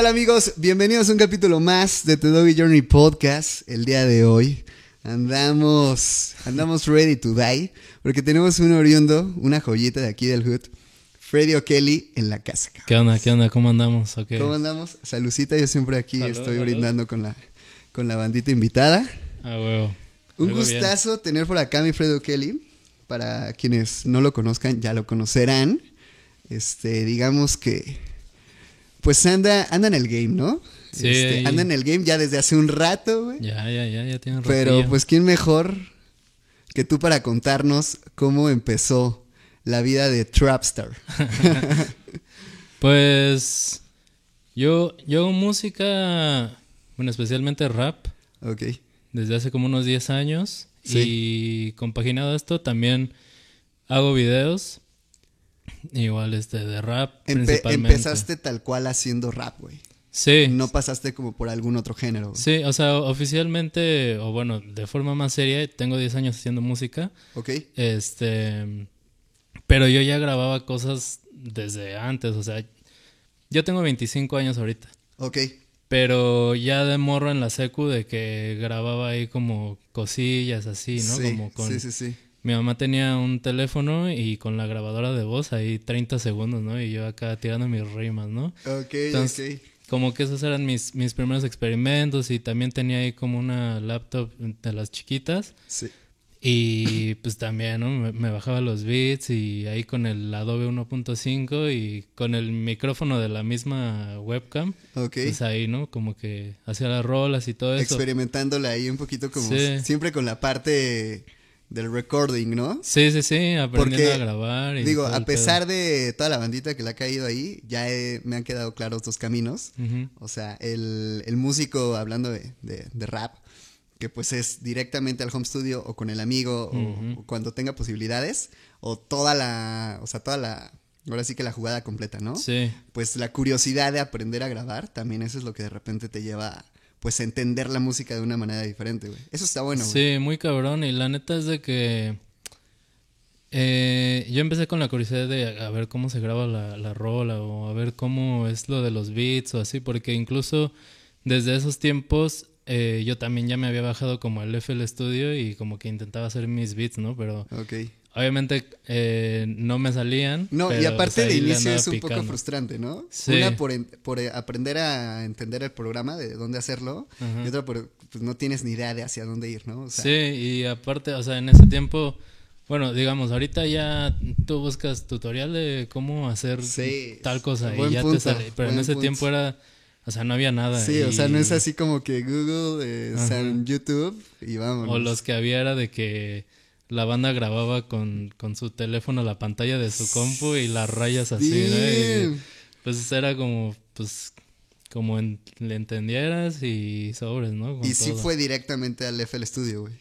¿Qué tal amigos? Bienvenidos a un capítulo más de The Doggy Journey Podcast. El día de hoy andamos, andamos ready to die porque tenemos un oriundo, una joyita de aquí del hood, Freddy O'Kelly en la casa. ¿Qué onda? ¿Qué onda? ¿Cómo andamos? Okay. ¿Cómo andamos? Salucita, yo siempre aquí estoy brindando con la, con la bandita invitada. Ah, huevo. Un gustazo tener por acá a mi Freddy O'Kelly. Para quienes no lo conozcan, ya lo conocerán. Este, digamos que pues anda, anda en el game, ¿no? Sí. Este, anda en el game ya desde hace un rato, güey. Ya, ya, ya, ya tiene un Pero pues quién mejor que tú para contarnos cómo empezó la vida de Trapstar. pues yo, yo hago música, bueno, especialmente rap. Ok. Desde hace como unos 10 años. Y compaginado esto, también hago videos. Igual este de rap. principalmente. Empezaste tal cual haciendo rap, güey. Sí. No pasaste como por algún otro género. Sí, o sea, oficialmente, o bueno, de forma más seria, tengo 10 años haciendo música. Ok. Este. Pero yo ya grababa cosas desde antes, o sea, yo tengo 25 años ahorita. Ok. Pero ya de morro en la secu de que grababa ahí como cosillas así, ¿no? Sí, como con, sí, sí, sí. Mi mamá tenía un teléfono y con la grabadora de voz ahí 30 segundos, ¿no? Y yo acá tirando mis rimas, ¿no? Ok, Entonces, ok. Como que esos eran mis, mis primeros experimentos y también tenía ahí como una laptop de las chiquitas. Sí. Y pues también, ¿no? Me, bajaba los beats y ahí con el Adobe 1.5 y con el micrófono de la misma webcam. Ok. Pues ahí, ¿no? Como que hacía las rolas y todo eso. Experimentándola ahí un poquito como siempre con la parte del recording, ¿no? Sí, sí, sí, aprendiendo a grabar. Y digo, a pesar de toda la bandita que le ha caído ahí, ya me han quedado claros dos caminos. O sea, el, el, músico hablando de, de, rap, que pues es directamente al home studio o con el amigo o, cuando tenga posibilidades, o toda la, o sea, toda la, ahora sí que la jugada completa, ¿no? Sí. Pues la curiosidad de aprender a grabar, también eso es lo que de repente te lleva a pues entender la música de una manera diferente, güey. Eso está bueno, güey. Sí, muy cabrón. Y la neta es de que eh, yo empecé con la curiosidad de a ver cómo se graba la, la, rola o a ver cómo es lo de los beats o así, porque incluso desde esos tiempos eh, yo también ya me había bajado como el FL Studio y como que intentaba hacer mis beats, ¿no? Pero okay. Obviamente eh, no me salían. No, y aparte de inicio es un poco frustrante, ¿no? Sí. Una por, por, aprender a entender el programa, de dónde hacerlo, y otra por pues no tienes ni idea de hacia dónde ir, ¿no? sí, y aparte, o sea, en ese tiempo, bueno, digamos, ahorita ya tú buscas tutorial de cómo hacer tal cosa y ya te sale. Pero en ese tiempo era. O sea, no había nada. Sí, o sea, no es así como que Google, eh, o sea, YouTube y vamos. O los que había era de que la banda grababa con, con su teléfono la pantalla de su compu y las rayas así, ¿no? pues era como, pues, como le entendieras y sobres, ¿no? y sí fue directamente al FL Studio, güey.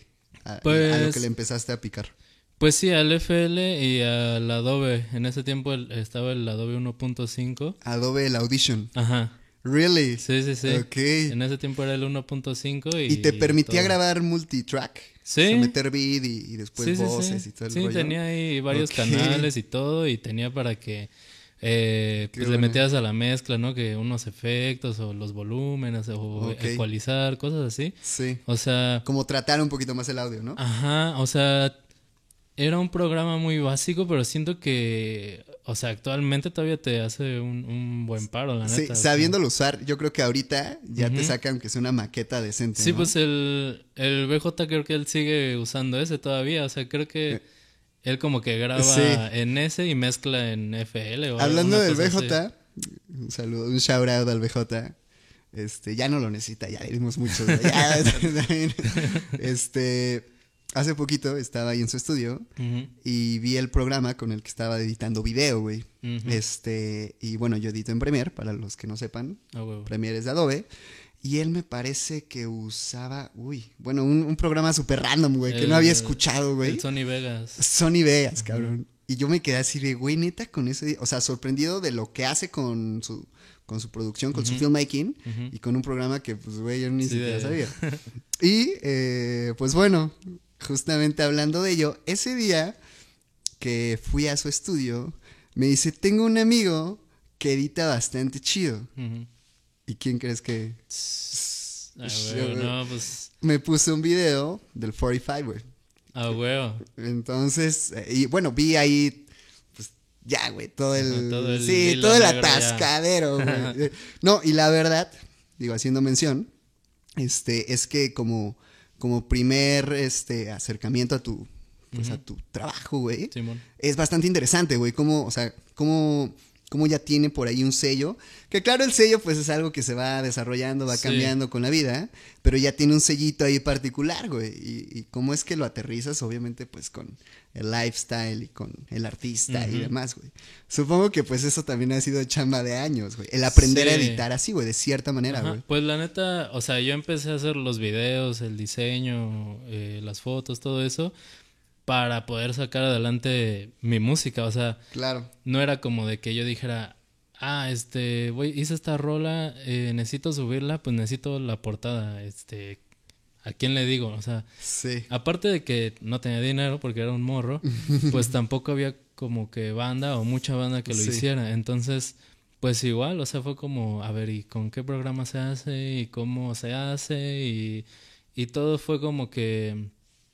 A, pues, a, lo que le empezaste a picar. Pues sí, al FL y al Adobe. En ese tiempo estaba el Adobe 1.5. Adobe el Audition. Ajá. Really? Sí, sí, sí. Ok. En ese tiempo era el 1.5 y... ¿Y te permitía grabar multitrack? Sí. meter beat y, después voces y todo el Sí, tenía ahí varios canales y todo y tenía para que eh, pues le metías a la mezcla, ¿no? Que unos efectos o los volúmenes o ecualizar, cosas así. Sí. O sea... Como tratar un poquito más el audio, ¿no? Ajá, o sea, era un programa muy básico, pero siento que, o sea, actualmente todavía te hace un, buen paro, la neta. Sí, sabiéndolo usar, yo creo que ahorita ya te saca aunque sea una maqueta decente. Sí, pues el, el BJ creo que él sigue usando ese todavía, o sea, creo que eh, él como que graba en ese y mezcla en FL. O Hablando del BJ, un saludo, un shout out al BJ. Este, ya no lo necesita, ya le dimos mucho. este hace poquito estaba ahí en su estudio y vi el programa con el que estaba editando video, güey. Este, y bueno, yo edito en Premiere, para los que no sepan. Premiere es de Adobe. Y él me parece que usaba, uy, bueno, un, programa súper random, güey, que no había escuchado, güey. Sony Vegas. Sony Vegas, cabrón. Y yo me quedé así de, güey, neta, con ese, o sea, sorprendido de lo que hace con su, con su producción, con su filmmaking y con un programa que, pues, güey, yo ni siquiera sabía. y, eh, pues bueno, justamente hablando de ello, ese día que fui a su estudio, me dice, tengo un amigo que edita bastante chido. ¿Y quién crees que...? no, pues... Me puse un video del 45, güey. Ah, güey. Entonces, eh, y bueno, vi ahí, pues ya, güey, todo el... sí, todo el atascadero, güey. no, y la verdad, digo, haciendo mención, este, es que como, como primer este, acercamiento a tu, pues, a tu trabajo, güey, es bastante interesante, güey, cómo, o sea, cómo como ya tiene por ahí un sello, que claro, el sello pues es algo que se va desarrollando, va cambiando con la vida, pero ya tiene un sellito ahí particular, güey, y, cómo es que lo aterrizas, obviamente pues con el lifestyle y con el artista y demás, güey. Supongo que pues eso también ha sido chamba de años, güey, el aprender a editar así, güey, de cierta manera, güey. Pues la neta, o sea, yo empecé a hacer los videos, el diseño, eh, las fotos, todo eso para poder sacar adelante mi música. O sea, claro. no era como de que yo dijera, ah, este, voy, hice esta rola, eh, necesito subirla, pues necesito la portada, este, ¿a quién le digo? O sea, sí. aparte de que no tenía dinero porque era un morro, pues tampoco había como que banda o mucha banda que lo hiciera. Entonces, pues igual, o sea, fue como, a ver, ¿y con qué programa se hace? ¿Y cómo se hace? Y, y todo fue como que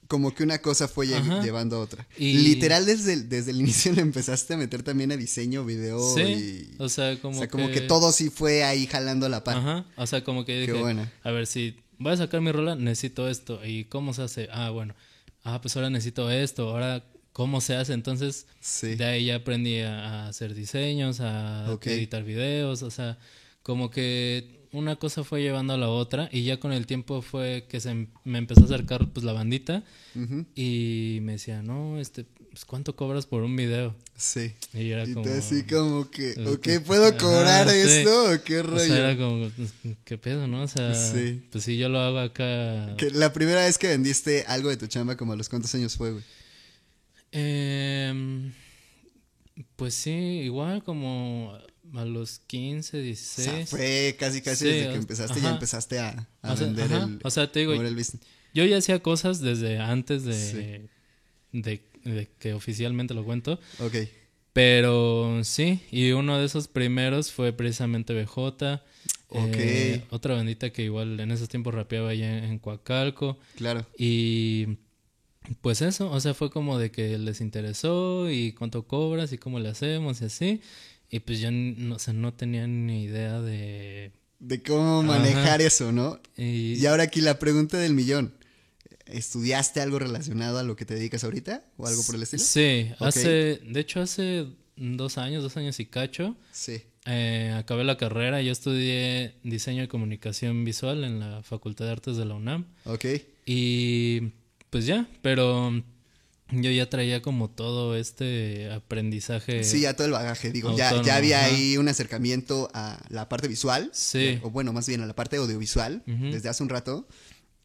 como que una cosa fue llevando a otra. Y... Literal, desde el, desde el inicio le empezaste a meter también a diseño, video sí, y... o sea, como, o sea, como que... todo sí fue ahí jalando la par. Ajá, o sea, como que dije, Qué bueno. a ver, si voy a sacar mi rola, necesito esto. ¿Y cómo se hace? Ah, bueno. Ah, pues ahora necesito esto, ahora cómo se hace. Entonces, sí. de ahí ya aprendí a, hacer diseños, a editar videos, o sea, como que una cosa fue llevando a la otra y ya con el tiempo fue que se em, me empezó a acercar pues la bandita y me decía, no, este, pues, ¿cuánto cobras por un video? Sí. Y era como... así como que, ok, ¿puedo cobrar esto o qué rollo? O sea, era como, pues, ¿qué pedo, no? O sea, pues sí, yo lo hago acá... Que la primera vez que vendiste algo de tu chamba, como a los cuántos años fue, güey? Eh, pues sí, igual como a los 15, 16. O sea, fue casi, casi desde que empezaste, ya empezaste a, vender el. O sea, te digo, yo ya hacía cosas desde antes de, de, que oficialmente lo cuento. Ok. Pero sí, y uno de esos primeros fue precisamente BJ. Ok. Eh, otra bandita que igual en esos tiempos rapeaba allá en, en Coacalco. Claro. Y pues eso, o sea, fue como de que les interesó y cuánto cobras y cómo le hacemos y así. Y pues yo no, o no tenía ni idea de... De cómo manejar eso, ¿no? Y... ahora aquí la pregunta del millón. ¿Estudiaste algo relacionado a lo que te dedicas ahorita? ¿O algo por el estilo? Sí, hace... De hecho, hace dos años, dos años y cacho. Sí. Eh, acabé la carrera, yo estudié diseño y comunicación visual en la Facultad de Artes de la UNAM. Ok. Y pues ya, pero yo ya traía como todo este aprendizaje. Sí, ya todo el bagaje, digo, ya, ya había ahí un acercamiento a la parte visual. Sí. o bueno, más bien a la parte audiovisual desde hace un rato.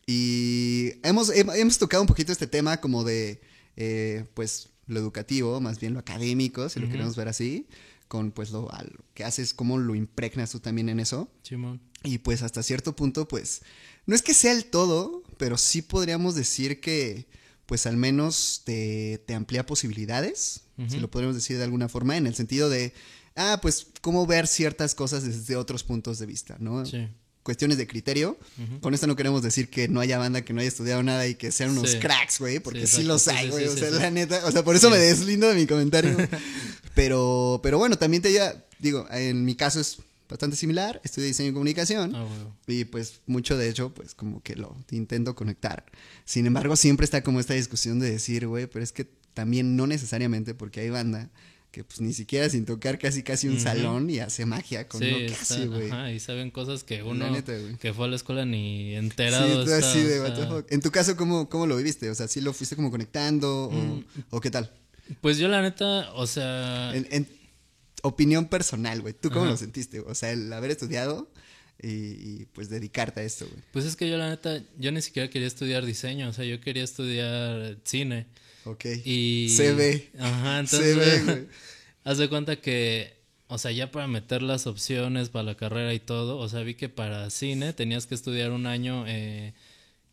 Y hemos, hemos tocado un poquito este tema como de, eh, pues, lo educativo, más bien lo académico, si lo queremos ver así, con pues lo, que haces, cómo lo impregnas tú también en eso. Simón. Y pues hasta cierto punto, pues, no es que sea el todo, pero sí podríamos decir que pues al menos te, amplía posibilidades, si lo podemos decir de alguna forma, en el sentido de, ah, pues cómo ver ciertas cosas desde otros puntos de vista, ¿no? Sí. Cuestiones de criterio. Con esto no queremos decir que no haya banda que no haya estudiado nada y que sean unos cracks, güey, porque sí, los hay, güey. o sea, la neta, o sea, por eso me deslindo de mi comentario. pero, pero bueno, también te ya, digo, en mi caso es bastante similar, estudio diseño y comunicación ah, y pues mucho de hecho pues como que lo intento conectar. Sin embargo siempre está como esta discusión de decir, güey, pero es que también no necesariamente porque hay banda que pues ni siquiera sin tocar casi casi un salón y hace magia con lo que hace, güey. y saben cosas que uno que fue a la escuela ni enterado sí, así de, En tu caso, ¿cómo, ¿cómo lo viviste? O sea, ¿sí lo fuiste como conectando o, mm. o qué tal? Pues yo la neta, o sea... en, opinión personal, güey. ¿Tú cómo lo sentiste? O sea, el haber estudiado y, pues dedicarte a esto, güey. Pues es que yo la neta, yo ni siquiera quería estudiar diseño, o sea, yo quería estudiar cine. Ok. Y... Se ve. Ajá, entonces... Se ve, güey. haz de cuenta que, o sea, ya para meter las opciones para la carrera y todo, o sea, vi que para cine tenías que estudiar un año, eh,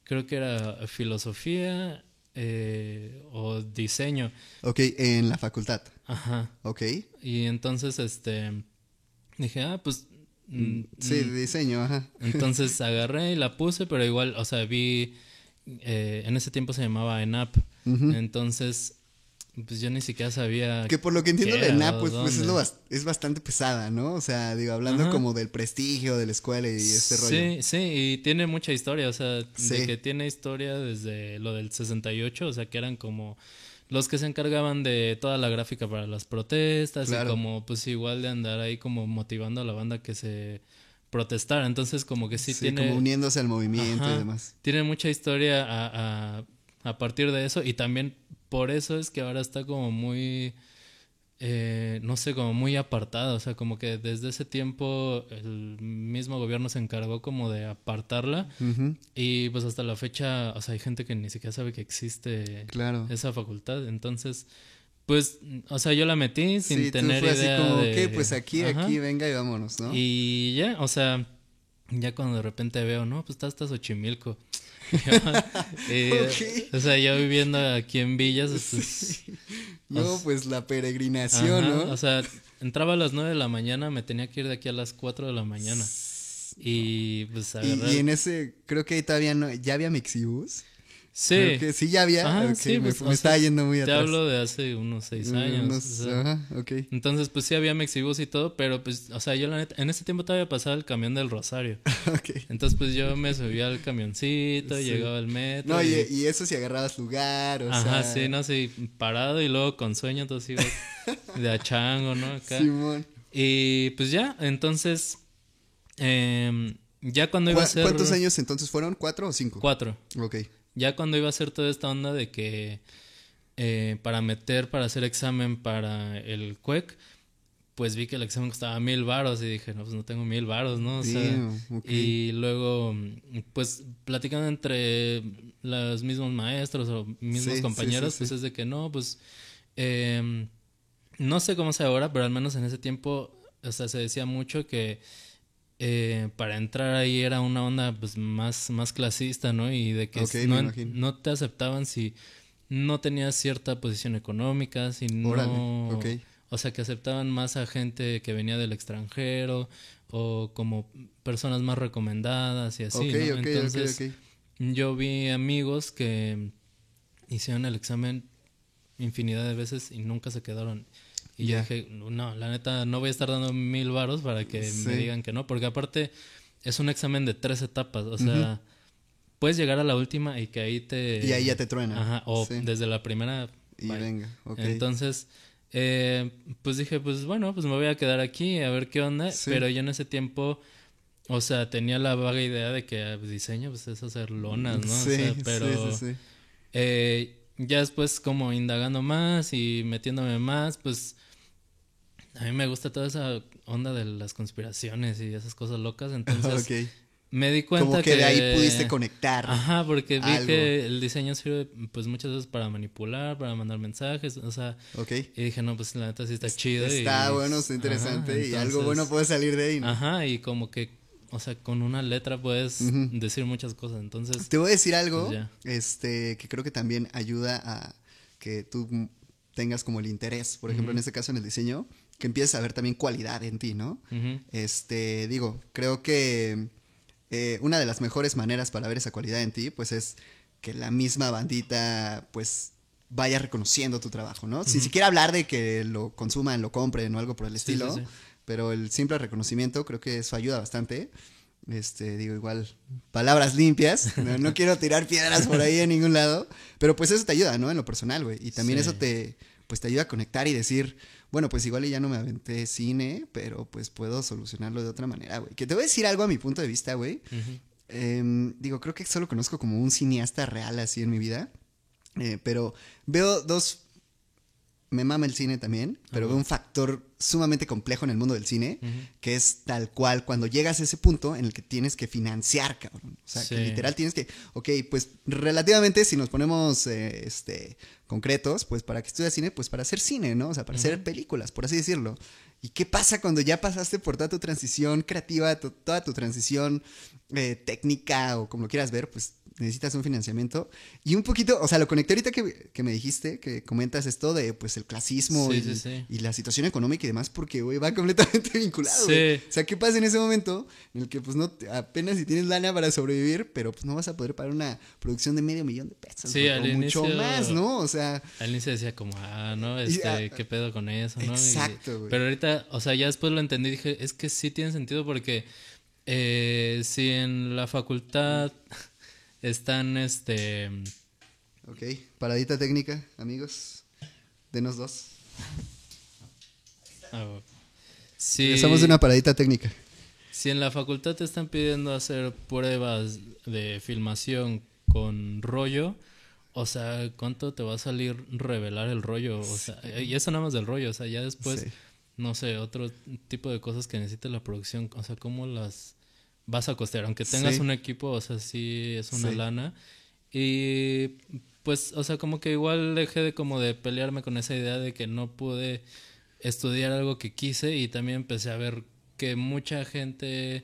creo que era filosofía, eh, o diseño. Ok, en la facultad. Ajá. Ok. Y entonces, este, dije, ah, pues Mm, sí, de diseño, ajá. Entonces agarré y la puse, pero igual, o sea, vi, eh, en ese tiempo se llamaba ENAP, entonces pues yo ni siquiera sabía. Que por lo que entiendo de ENAP, pues, pues es, es, bastante pesada, ¿no? O sea, digo, hablando como del prestigio de la escuela y este rollo. Sí, sí, y tiene mucha historia, o sea, de que tiene historia desde lo del 68, o sea, que eran como los que se encargaban de toda la gráfica para las protestas y como pues igual de andar ahí como motivando a la banda que se protestara. Entonces como que sí, sí tiene... Como uniéndose al movimiento y demás. Tiene mucha historia a, a, a partir de eso y también por eso es que ahora está como muy, eh, no sé, como muy apartada, o sea, como que desde ese tiempo el mismo gobierno se encargó como de apartarla. Y pues hasta la fecha, o sea, hay gente que ni siquiera sabe que existe esa facultad, entonces... Pues, o sea, yo la metí sin tener fue idea así como, de... pues aquí, aquí, venga y vámonos, ¿no? Y ya, o sea, ya cuando de repente veo, no, pues está hasta Xochimilco. Eh, o sea, yo viviendo aquí en Villas. Pues, no, pues la peregrinación, ¿no? O sea, entraba a las 9 de la mañana, me tenía que ir de aquí a las 4 de la mañana. Y pues agarrar... y, en ese, creo que todavía no, ya había Mixibus. Sí. sí, ya había. sí, me, pues, estaba yendo muy atrás. Te hablo de hace unos seis años. ajá, ok. Entonces, pues sí había Mexibus y todo, pero pues, o sea, yo la neta, en ese tiempo todavía pasaba el camión del Rosario. ok. Entonces, pues yo me subía al camioncito, llegaba al metro. No, y, y, eso si agarrabas lugar, o Ajá, sí, no, sí, parado y luego con sueño, entonces iba de achango, ¿no? Acá. Simón. Y pues ya, entonces, eh, ya cuando iba a ser... ¿Cuántos años entonces fueron? ¿Cuatro o cinco? Cuatro. Ok. Ya cuando iba a hacer toda esta onda de que eh, para meter, para hacer examen para el CUEC, pues vi que el examen costaba mil varos y dije, no, pues no tengo mil varos, ¿no? O sea, Y luego, pues platicando entre los mismos maestros o mismos compañeros, pues es de que no, pues em, no sé cómo sea ahora, pero al menos en ese tiempo, o sea, se decía mucho que eh, para entrar ahí era una onda pues más, más clasista, ¿no? Y de que no, te aceptaban si no tenías cierta posición económica, si no... O sea, que aceptaban más a gente que venía del extranjero o como personas más recomendadas y así, ¿no? Entonces, yo vi amigos que hicieron el examen infinidad de veces y nunca se quedaron. Y yo dije, no, la neta, no voy a estar dando mil varos para que me digan que no, porque aparte es un examen de tres etapas, o sea, puedes llegar a la última y que ahí te... Y ahí ya te truena. Ajá, o desde la primera... Y venga, ok. Entonces, eh, pues dije, pues bueno, pues me voy a quedar aquí a ver qué onda, pero yo en ese tiempo... O sea, tenía la vaga idea de que ah, diseño pues es hacer lonas, ¿no? Sí, o sea, pero sí, sí, eh, ya después como indagando más y metiéndome más, pues a mí me gusta toda esa onda de las conspiraciones y esas cosas locas, entonces me di cuenta Como que, de ahí pudiste conectar. Ajá, porque vi que el diseño sirve pues muchas veces para manipular, para mandar mensajes, o sea, y dije, no, pues la neta sí está chido. Está bueno, está interesante y algo bueno puede salir de ahí. Ajá, y como que, o sea, con una letra puedes decir muchas cosas, entonces... Te voy a decir algo, pues este, que creo que también ayuda a que tú tengas como el interés, por ejemplo, en este caso en el diseño, que empieces a ver también cualidad en ti, ¿no? Este, digo, creo que eh, una de las mejores maneras para ver esa cualidad en ti, pues es que la misma bandita, pues vaya reconociendo tu trabajo, ¿no? Sin siquiera hablar de que lo consuman, lo compren o algo por el estilo, pero el simple reconocimiento creo que eso ayuda bastante. Este, digo, igual, palabras limpias. No, quiero tirar piedras por ahí en ningún lado. Pero pues eso te ayuda, ¿no? En lo personal, güey. Y también eso te, pues te ayuda a conectar y decir, bueno, pues igual ya no me aventé cine, pero pues puedo solucionarlo de otra manera, güey. Que te voy a decir algo a mi punto de vista, güey. Em, digo, creo que solo conozco como un cineasta real así en mi vida. Eh, pero veo dos me mama el cine también, pero veo un factor sumamente complejo en el mundo del cine, que es tal cual cuando llegas a ese punto en el que tienes que financiar, cabrón. O sea, que literal tienes que, ok, pues relativamente si nos ponemos eh, este, concretos, pues para que estudias cine, pues para hacer cine, ¿no? O sea, para hacer películas, por así decirlo. ¿Y qué pasa cuando ya pasaste por toda tu transición creativa, toda tu transición eh, técnica o como lo quieras ver? Pues necesitas un financiamiento. Y un poquito, o sea, lo conecté ahorita que, que me dijiste, que comentas esto de pues el clasismo y, y, la situación económica y demás, porque, güey, va completamente vinculado. O sea, ¿qué pasa en ese momento en el que pues no, apenas si tienes lana para sobrevivir, pero pues no vas a poder pagar una producción de medio millón de pesos? Sí, o mucho más, ¿no? O sea... Al inicio decía como, ah, ¿no? Este, ah, ¿qué pedo con eso, no? Exacto, güey. Pero ahorita, o sea, ya después lo entendí y dije, es que sí tiene sentido porque eh, si en la facultad están, este... Ok, paradita técnica, amigos. Denos dos. Ah, sí. Estamos en una paradita técnica. Si en la facultad te están pidiendo hacer pruebas de filmación con rollo, o sea, ¿cuánto te va a salir revelar el rollo? O sea, y eso nada más del rollo, o sea, ya después, no sé, otro tipo de cosas que necesite la producción, o sea, ¿cómo las vas a costear? Aunque tengas un equipo, o sea, sí es una lana. Y pues, o sea, como que igual dejé de como de pelearme con esa idea de que no pude estudiar algo que quise y también empecé a ver que mucha gente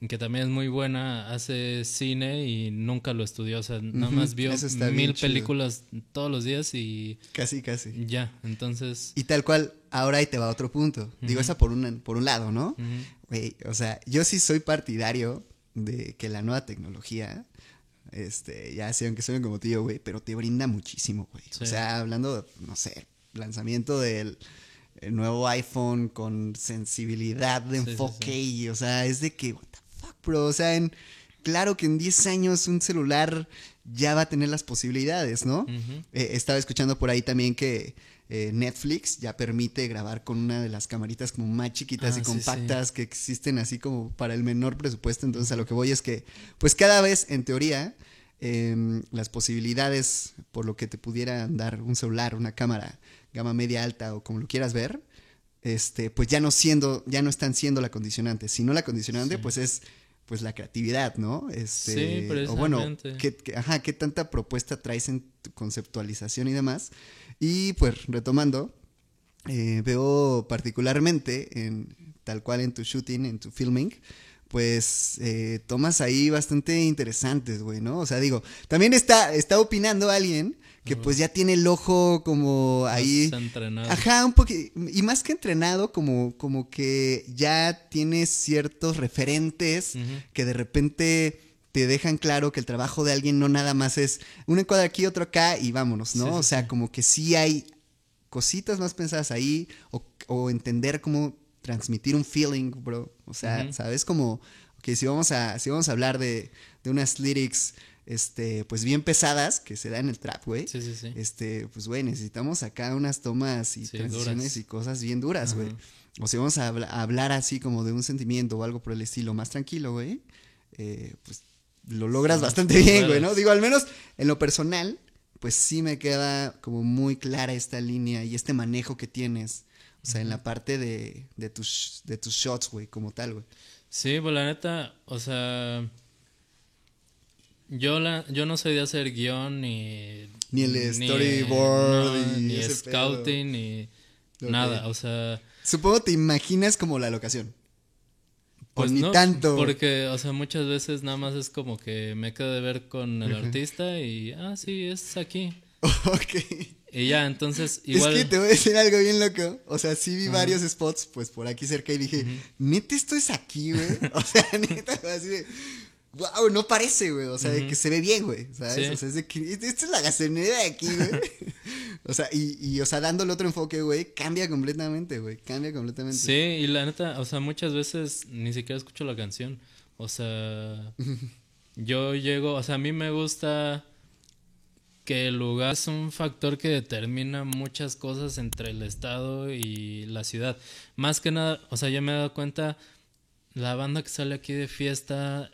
que también es muy buena, hace cine y nunca lo estudió, o sea, nada más vio mil películas todos los días y... Casi, casi. Ya, entonces... Y tal cual, ahora ahí te va otro punto. Digo, esa por un, por un lado, ¿no? o sea, yo sí soy partidario de que la nueva tecnología, este, ya sé, aunque suene como tío, güey, pero te brinda muchísimo, güey. O sea, hablando, no sé, lanzamiento del el nuevo iPhone con sensibilidad de enfoque y, o sea, es de que, what the bro, o sea, en, claro que en 10 años un celular ya va a tener las posibilidades, ¿no? Eh, estaba escuchando por ahí también que eh, Netflix ya permite grabar con una de las camaritas como más chiquitas y ah, compactas que existen así como para el menor presupuesto, entonces a lo que voy es que, pues cada vez, en teoría, em, las posibilidades por lo que te pudiera dar un celular, una cámara, gama media alta o como lo quieras ver, este, pues ya no siendo, ya no están siendo la condicionante, sino la condicionante pues es pues la creatividad, ¿no? Este, sí, o bueno, ¿qué, ajá, qué tanta propuesta traes en tu conceptualización y demás. Y pues retomando, eh, veo particularmente en tal cual en tu shooting, en tu filming, pues eh, tomas ahí bastante interesantes, güey, ¿no? O sea, digo, también está, está opinando alguien que pues ya tiene el ojo como ahí. Está entrenado. Ajá, un poquito. Y más que entrenado, como, como que ya tiene ciertos referentes que de repente te dejan claro que el trabajo de alguien no nada más es un encuadre aquí, otro acá y vámonos, ¿no? o sea, como que sí hay cositas más pensadas ahí o, o, entender cómo transmitir un feeling, bro. O sea, ¿sabes? Como que si vamos a, si vamos a hablar de, de unas lyrics este, pues bien pesadas que se da en el trap, güey. Sí, sí, sí. Este, pues, güey, necesitamos acá unas tomas y transiciones y cosas bien duras, güey. O si vamos a, hablar así como de un sentimiento o algo por el estilo más tranquilo, güey, eh, pues lo logras bastante bien, güey, ¿no? Digo, al menos en lo personal, pues sí me queda como muy clara esta línea y este manejo que tienes. O sea, en la parte de, de, tus, de tus shots, güey, como tal, güey. Sí, pues la neta, o sea, yo, la, yo no soy de hacer guion ni... Ni el storyboard. ni scouting, ni nada, o sea... Supongo te imaginas como la locación. Pues ni tanto. Porque, o sea, muchas veces nada más es como que me quedo de ver con el artista y, ah, sí, es aquí. ok. Y ya, entonces, igual... Es que te voy a decir algo bien loco. O sea, sí vi varios spots, pues, por aquí cerca y dije, neta, esto es aquí, güey. O sea, neta, así de wow, no parece, güey. O sea, de que se ve bien, güey. ¿Sabes? O sea, es de que esta es la gasolinera de aquí, güey. o sea, y, y, o sea, dándole otro enfoque, güey, cambia completamente, güey. Cambia completamente. Sí, y la neta, o sea, muchas veces ni siquiera escucho la canción. O sea, yo llego, o sea, a mí me gusta que el lugar es un factor que determina muchas cosas entre el estado y la ciudad. Más que nada, o sea, yo me he dado cuenta, la banda que sale aquí de fiesta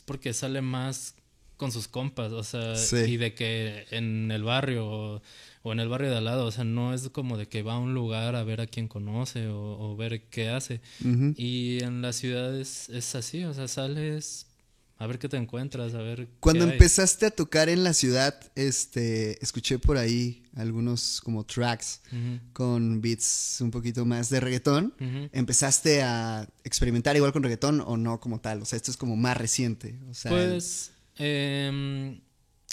es porque sale más con sus compas, o sea, y de que en el barrio o, en el barrio de al lado, o sea, no es como de que va a un lugar a ver a quién conoce o, ver qué hace. Y en las ciudades es así, o sea, sales a ver qué te encuentras, a ver. Cuando empezaste a tocar en la ciudad, este, escuché por ahí algunos como tracks con beats un poquito más de reggaetón. ¿Empezaste a experimentar igual con reggaetón o no como tal? O sea, esto es como más reciente. O sea, pues Eh,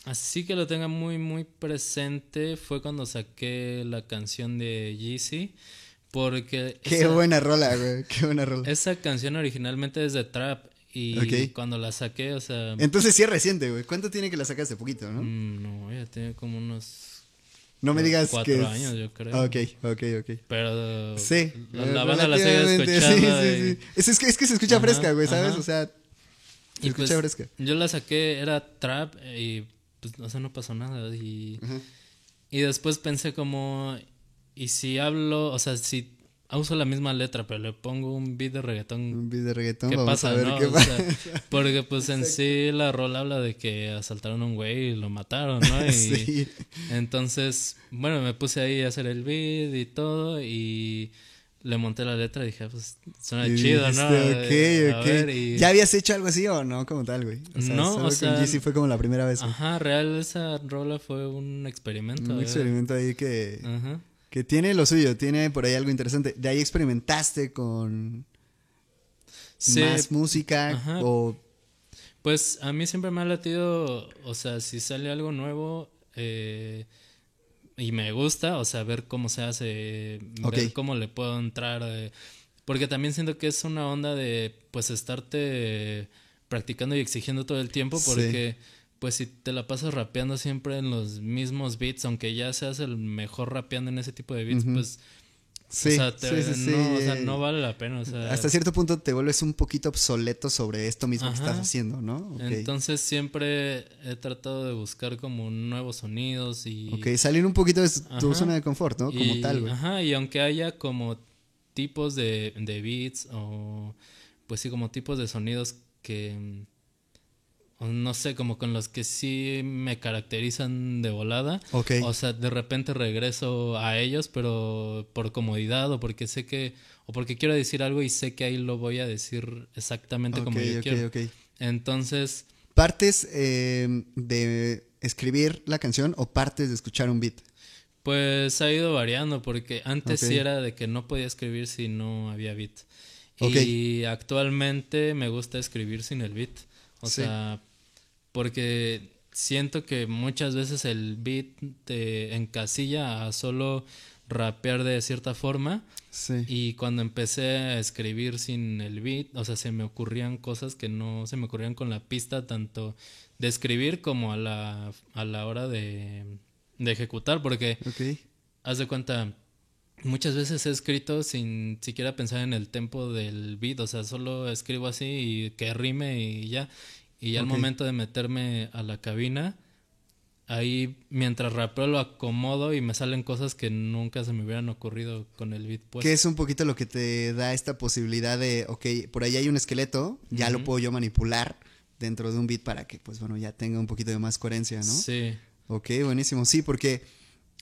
así que lo tenga muy, muy presente fue cuando saqué la canción de Yeezy. Porque. Qué buena rola, güey. Qué buena rola. Esa canción originalmente es de Trap. Y cuando la saqué, o sea. Entonces sí es reciente, güey. ¿Cuánto tiene que la sacaste? Poquito, ¿no? Mm, no, ya tiene como unos. No me digas cuatro que. años, yo creo. Ok, ok, ok. Pero. Sí. La, banda la sigue escuchando. Sí, sí, sí. Es, que, es que se escucha fresca, güey, ¿sabes? O sea. Se escucha pues, fresca. Yo la saqué, era trap y. Pues, o sea, no pasó nada. Y. Y después pensé como. Y si hablo, o sea, si uso la misma letra, pero le pongo un beat de reggaetón. Un beat de reggaetón. ¿Qué pasa, no? Qué pasa. porque pues en sí la rola habla de que asaltaron a un güey y lo mataron, ¿no? Y sí. Entonces, bueno, me puse ahí a hacer el beat y todo y le monté la letra y dije, ah, pues suena chido, ¿no? Ok, ok. ¿Ya habías hecho algo así o no como tal, güey? O sea, no, o sea. Con fue como la primera vez. Ajá, real, esa rola fue un experimento. Un experimento ahí que. Ajá que tiene lo suyo, tiene por ahí algo interesante. ¿De ahí experimentaste con más música o...? Pues a mí siempre me ha latido, o sea, si sale algo nuevo eh, y me gusta, o sea, ver cómo se hace, ver cómo le puedo entrar. Eh, porque también siento que es una onda de, pues, estarte practicando y exigiendo todo el tiempo porque pues si te la pasas rapeando siempre en los mismos beats, aunque ya seas el mejor rapeando en ese tipo de beats, pues... Sí, o sea, no, o sea, no vale la pena. O sea, hasta cierto punto te vuelves un poquito obsoleto sobre esto mismo que estás haciendo, ¿no? Entonces siempre he tratado de buscar como nuevos sonidos y... Ok, salir un poquito de tu zona de confort, ¿no? Como tal, güey. Ajá, y aunque haya como tipos de, de beats o pues sí, como tipos de sonidos que no sé, como con los que sí me caracterizan de volada. O sea, de repente regreso a ellos, pero por comodidad o porque sé que, o porque quiero decir algo y sé que ahí lo voy a decir exactamente como yo quiero. Entonces... ¿Partes eh, de escribir la canción o partes de escuchar un beat? Pues ha ido variando, porque antes sí era de que no podía escribir si no había beat. Y actualmente me gusta escribir sin el beat. O sea, porque siento que muchas veces el beat te encasilla a solo rapear de cierta forma. Sí. Y cuando empecé a escribir sin el beat, o sea, se me ocurrían cosas que no se me ocurrían con la pista, tanto de escribir como a la, a la hora de, de ejecutar, porque haz de cuenta, muchas veces he escrito sin siquiera pensar en el tempo del beat, o sea, solo escribo así y que rime y ya. Y ya al momento de meterme a la cabina, ahí mientras rapeo lo acomodo y me salen cosas que nunca se me hubieran ocurrido con el beat puesto. Que es un poquito lo que te da esta posibilidad de, ok, por ahí hay un esqueleto, ya lo puedo yo manipular dentro de un beat para que, pues bueno, ya tenga un poquito de más coherencia, ¿no? Sí. Ok, buenísimo. Sí, porque,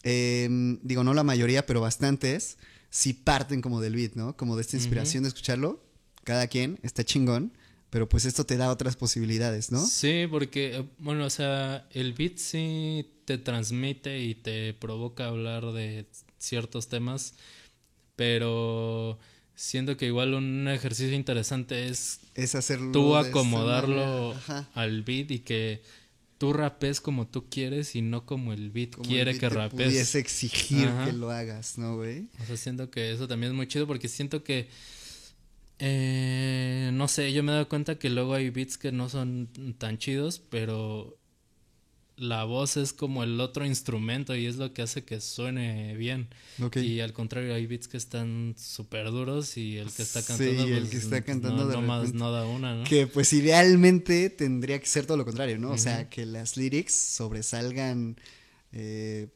em, digo, no la mayoría, pero bastantes, sí parten como del beat, ¿no? Como de esta inspiración de escucharlo. Cada quien está chingón pero pues esto te da otras posibilidades, ¿no? Sí, porque, eh, bueno, o sea, el beat sí te transmite y te provoca hablar de ciertos temas, pero siento que igual un ejercicio interesante es, es hacerlo tú acomodarlo al beat y que tú rapes como tú quieres y no como el beat quiere que rapes. Pudiese exigir que lo hagas, ¿no, güey? O sea, siento que eso también es muy chido porque siento que eh, no sé, yo me he dado cuenta que luego hay beats que no son tan chidos, pero la voz es como el otro instrumento y es lo que hace que suene bien. Y al contrario, hay beats que están súper duros y el que está cantando, sí, el que pues, está cantando no, más, no da una, ¿no? Que pues idealmente tendría que ser todo lo contrario, ¿no? O sea, que las lyrics sobresalgan eh,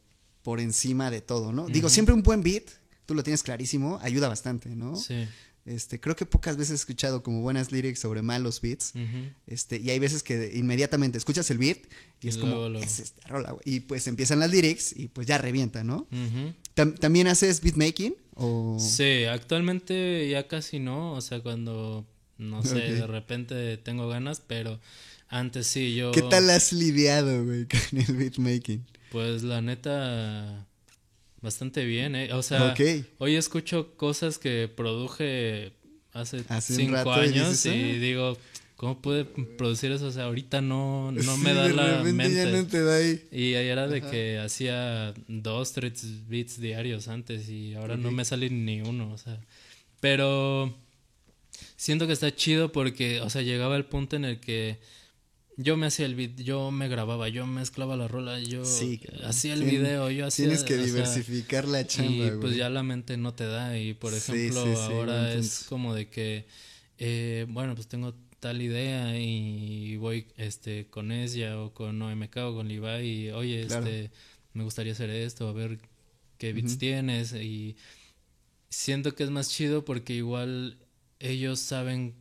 por encima de todo, ¿no? Digo, siempre un buen beat, tú lo tienes clarísimo, ayuda bastante, ¿no? Sí. Este, creo que pocas veces he escuchado como buenas lyrics sobre malos beats. Este, y hay veces que inmediatamente escuchas el beat y, es como, es esta rola, Y pues empiezan las lyrics y pues ya revienta, ¿no? ¿También haces beatmaking? O... Sí, actualmente ya casi no. O sea, cuando, no sé, de repente tengo ganas, pero antes sí yo... ¿Qué tal has lidiado, güey, con el beatmaking? Pues la neta Bastante bien, ¿eh? O sea, hoy escucho cosas que produje hace, cinco años y, digo, ¿cómo pude producir eso? O sea, ahorita no, no me da la mente. Y ahí era de que hacía dos, tres beats diarios antes y ahora no me sale ni uno, o sea. Pero siento que está chido porque, o sea, llegaba el punto en el que yo me hacía el beat, yo me grababa, yo mezclaba la rola, yo hacía el video, yo hacía... Tienes que diversificar la chamba, Y pues ya la mente no te da y por ejemplo ahora es como de que, eh, bueno, pues tengo tal idea y voy este con ella o con OMK o con Levi y oye, este, me gustaría hacer esto, a ver qué beats tienes y siento que es más chido porque igual ellos saben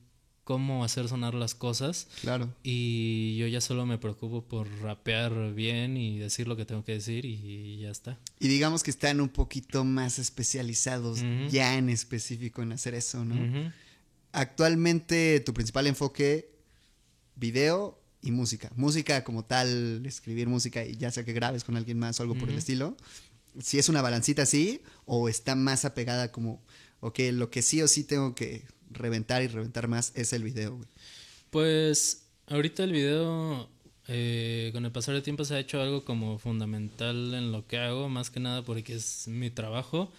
cómo hacer sonar las cosas. Claro. Y yo ya solo me preocupo por rapear bien y decir lo que tengo que decir y ya está. Y digamos que están un poquito más especializados ya en específico en hacer eso, ¿no? Actualmente tu principal enfoque, video y música. Música como tal, escribir música y ya sea que grabes con alguien más o algo por el estilo. Si es una balancita así o está más apegada como, ok, lo que sí o sí tengo que reventar y reventar más es el video, Pues ahorita el video, eh, con el pasar del tiempo se ha hecho algo como fundamental en lo que hago, más que nada porque es mi trabajo.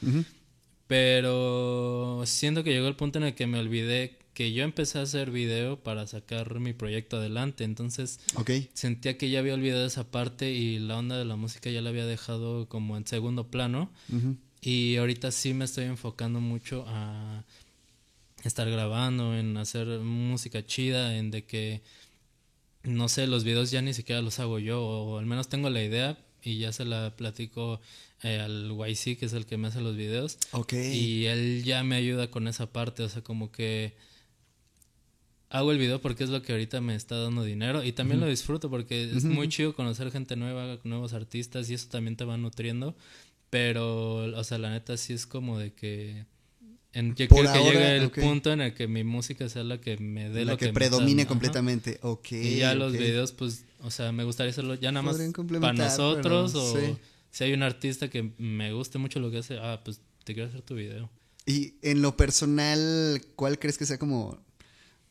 Pero siento que llegó el punto en el que me olvidé que yo empecé a hacer video para sacar mi proyecto adelante. Entonces sentía que ya había olvidado esa parte y la onda de la música ya la había dejado como en segundo plano. Y ahorita sí me estoy enfocando mucho a estar grabando, en hacer música chida, en de que, no sé, los videos ya ni siquiera los hago yo, o al menos tengo la idea y ya se la platico eh, al YC, que es el que me hace los videos. Ok. Y él ya me ayuda con esa parte, o sea, como que hago el video porque es lo que ahorita me está dando dinero y también lo disfruto porque es muy chido conocer gente nueva, nuevos artistas y eso también te va nutriendo. Pero, o sea, la neta sí es como de que en, yo quiero que llegue el punto en el que mi música sea la que me dé la lo que, predomine completamente. Ok. Y ya los videos, pues, o sea, me gustaría hacerlo ya nada más para nosotros o si hay un artista que me guste mucho lo que hace, ah, pues te quiero hacer tu video. Y en lo personal, ¿cuál crees que sea como,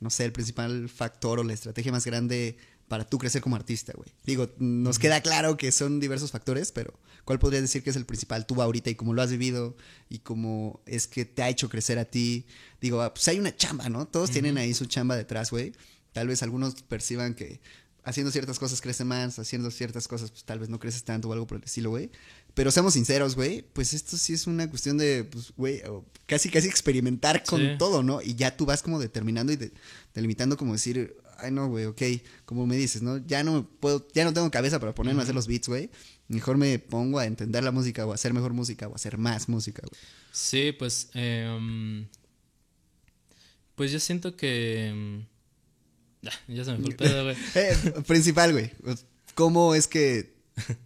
no sé, el principal factor o la estrategia más grande para tú crecer como artista, güey? Digo, nos queda claro que son diversos factores, pero ¿cuál podrías decir que es el principal tú ahorita y cómo lo has vivido y cómo es que te ha hecho crecer a ti? Digo, ah, pues hay una chamba, ¿no? Todos tienen ahí su chamba detrás, güey. Tal vez algunos perciban que haciendo ciertas cosas crece más, haciendo ciertas cosas pues tal vez no creces tanto o algo por el estilo, güey. Pero seamos sinceros, güey, pues esto sí es una cuestión de, pues, güey, casi, casi experimentar con todo, ¿no? Y ya tú vas como determinando y delimitando como decir, ay no, güey, ok, como me dices, ¿no? Ya no puedo, ya no tengo cabeza para ponerme a hacer los beats, güey. Mejor me pongo a entender la música o a hacer mejor música o a hacer más música, güey. Sí, pues, eh, pues yo siento que... Em, ya se me fue el pedo, güey. Eh, principal, güey. ¿Cómo es que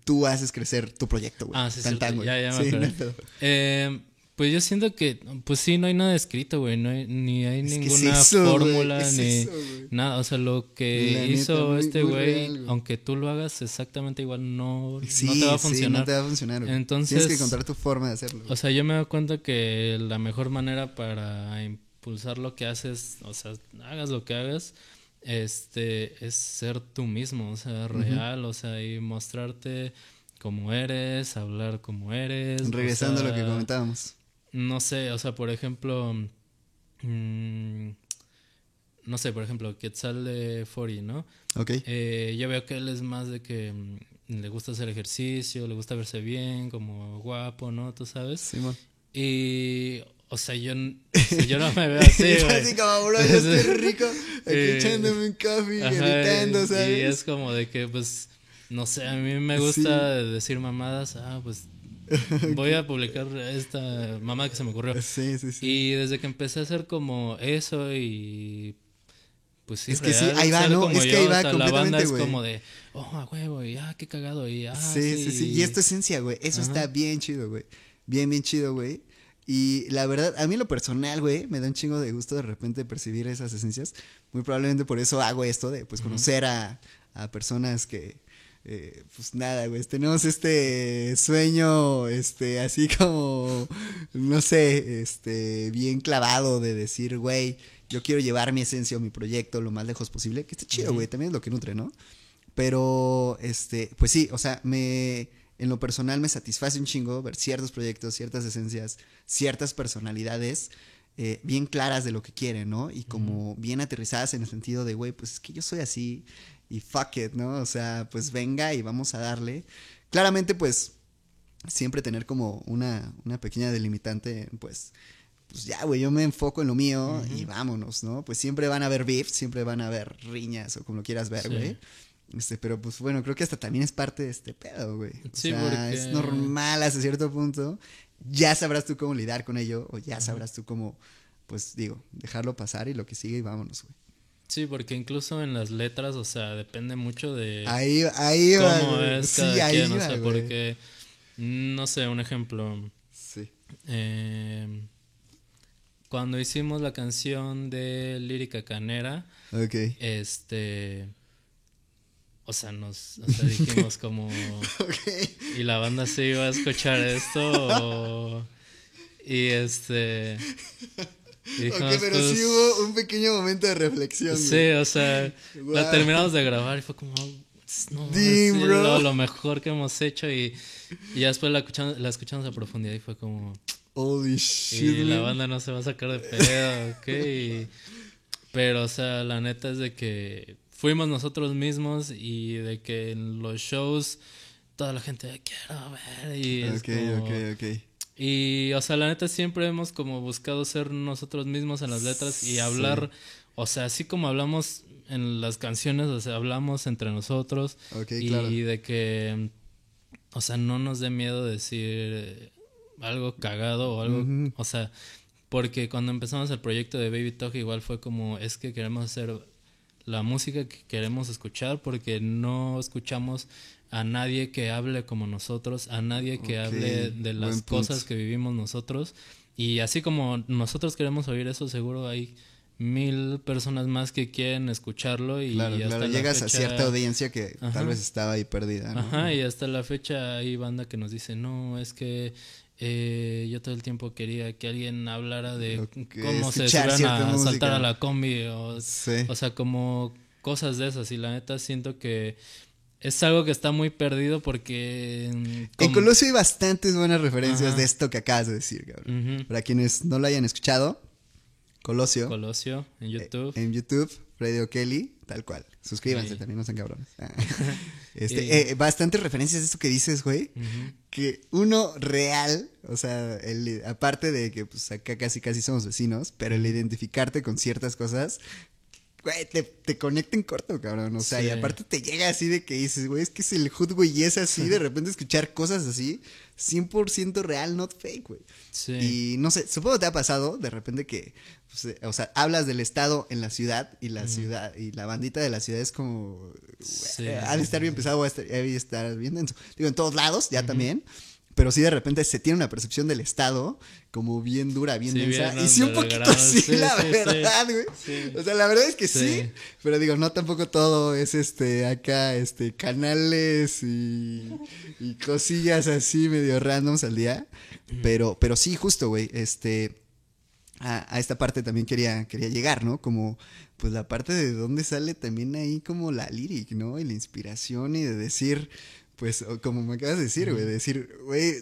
tú haces crecer tu proyecto, güey? Ah, sí, sí. Ya, ya me sí, eh, pues yo siento que, pues sí, no hay nada escrito, güey. No hay, ni hay ninguna fórmula, ni nada. O sea, lo que hizo este güey, aunque tú lo hagas exactamente igual, no, no te va a funcionar. no te va a funcionar. Entonces, Tienes que encontrar tu forma de hacerlo. O sea, yo me doy cuenta que la mejor manera para impulsar lo que haces, o sea, hagas lo que hagas, este, es ser tú mismo, o sea, real, o sea, y mostrarte como eres, hablar como eres. Regresando a lo que comentábamos no sé, o sea, por ejemplo, mm, no sé, por ejemplo, Quetzal de Fori, ¿no? Ok. Eh, yo veo que él es más de que mm, le gusta hacer ejercicio, le gusta verse bien, como guapo, ¿no? Tú sabes. Sí, Y, o sea, yo, yo no me veo así, güey. así como, bro, yo estoy rico, echándome un café, editando, ¿sabes? Y es como de que, pues, no sé, a mí me gusta decir mamadas, ah, pues voy a publicar esta mamá que se me ocurrió. Sí, sí, sí. Y desde que empecé a hacer como eso y pues sí, es que sí, ahí va, ¿no? Es que ahí va La banda es como de, oh, a huevo, y ah, qué cagado, y ah, sí. Sí, sí, Y es tu esencia, güey. Eso está bien chido, güey. Bien, bien chido, güey. Y la verdad, a mí lo personal, güey, me da un chingo de gusto de repente percibir esas esencias. Muy probablemente por eso hago esto de, pues, conocer a, a personas que eh, pues nada, güey, tenemos este sueño, este, así como, no sé, este, bien clavado de decir, güey, yo quiero llevar mi esencia o mi proyecto lo más lejos posible, que está chido, güey, también es lo que nutre, ¿no? Pero, este, pues sí, o sea, me, en lo personal me satisface un chingo ver ciertos proyectos, ciertas esencias, ciertas personalidades. Eh, bien claras de lo que quieren, ¿no? Y como bien aterrizadas en el sentido de, güey, pues es que yo soy así, y fuck it, ¿no? O sea, pues venga y vamos a darle. Claramente, pues, siempre tener como una, una pequeña delimitante, pues, pues ya, güey, yo me enfoco en lo mío y vámonos, ¿no? Pues siempre van a haber beef, siempre van a haber riñas o como lo quieras ver, güey. Este, pero pues bueno, creo que hasta también es parte de este pedo, güey. O sea, es normal hasta cierto punto. Ya sabrás tú cómo lidiar con ello o ya sabrás tú cómo, pues digo, dejarlo pasar y lo que sigue y vámonos, güey. Sí, porque incluso en las letras, o sea, depende mucho de ahí, ahí cómo es cada quien, o sea, porque, no sé, un ejemplo. Sí. Eh, cuando hicimos la canción de Lírica Canera, okay. este, o sea, nos o sea, dijimos como, okay. y la banda se iba a escuchar esto, o, y este... ok, pero sí pues, hubo un pequeño momento de reflexión. Sí, o sea, la terminamos de grabar y fue como, no, es lo, mejor que hemos hecho y, y ya después la escuchamos, la escuchamos a profundidad y fue como... Holy shit. Y la banda no se va a sacar de pedo, ok. pero, o sea, la neta es de que fuimos nosotros mismos y de que en los shows toda la gente quiero ver y es como, ok, ok. Y, o sea, la neta siempre hemos como buscado ser nosotros mismos en las letras y hablar, o sea, así como hablamos en las canciones, o sea, hablamos entre nosotros. y de que, o sea, no nos dé miedo decir algo cagado o algo, o sea, porque cuando empezamos el proyecto de Baby Talk igual fue como, es que queremos hacer la música que queremos escuchar porque no escuchamos a nadie que hable como nosotros, a nadie que hable de las cosas que vivimos nosotros. Y así como nosotros queremos oír eso, seguro hay mil personas más que quieren escucharlo y claro, hasta llegas a cierta audiencia que tal vez estaba ahí perdida. Ajá, y hasta la fecha hay banda que nos dice, no, es que eh, yo todo el tiempo quería que alguien hablara de cómo se suban a saltar a la combi o, o sea, como cosas de esas. Y la neta siento que es algo que está muy perdido porque... En Colosio hay bastantes buenas referencias de esto que acabas de decir, cabrón. Para quienes no lo hayan escuchado, Colosio. Colosio, en eh, YouTube. en YouTube, Radio Kelly, tal cual. Suscríbanse, también no sean cabrones. Ah. este, eh, bastantes referencias de esto que dices, güey. Que uno real, o sea, el, aparte de que pues acá casi casi somos vecinos, pero el identificarte con ciertas cosas güey, te, te conecta en corto, cabrón. O sea, y aparte te llega así de que dices, güey, es que es el hood, güey, y es así, de repente escuchar cosas así, 100% real, not fake, güey. Sí. Y no sé, supongo que te ha pasado de repente que, pues, eh, o sea, hablas del estado en la ciudad y la ciudad, y la bandita de la ciudad es como, sí, ha de estar bien pesado, ha de estar bien denso. Digo, en todos lados, ya también pero sí de repente se tiene una percepción del Estado como bien dura, bien densa. y sí un poquito así, la verdad, güey. O sea, la verdad es que sí. Pero digo, no tampoco todo es este acá, este, canales y, y cosillas así medio randoms al día. Pero, pero sí, justo, güey, este. A, a, esta parte también quería, quería llegar, ¿no? Como, pues la parte de dónde sale también ahí como la lyric, ¿no? Y la inspiración y de decir, pues como me acabas de decir, güey, decir, güey,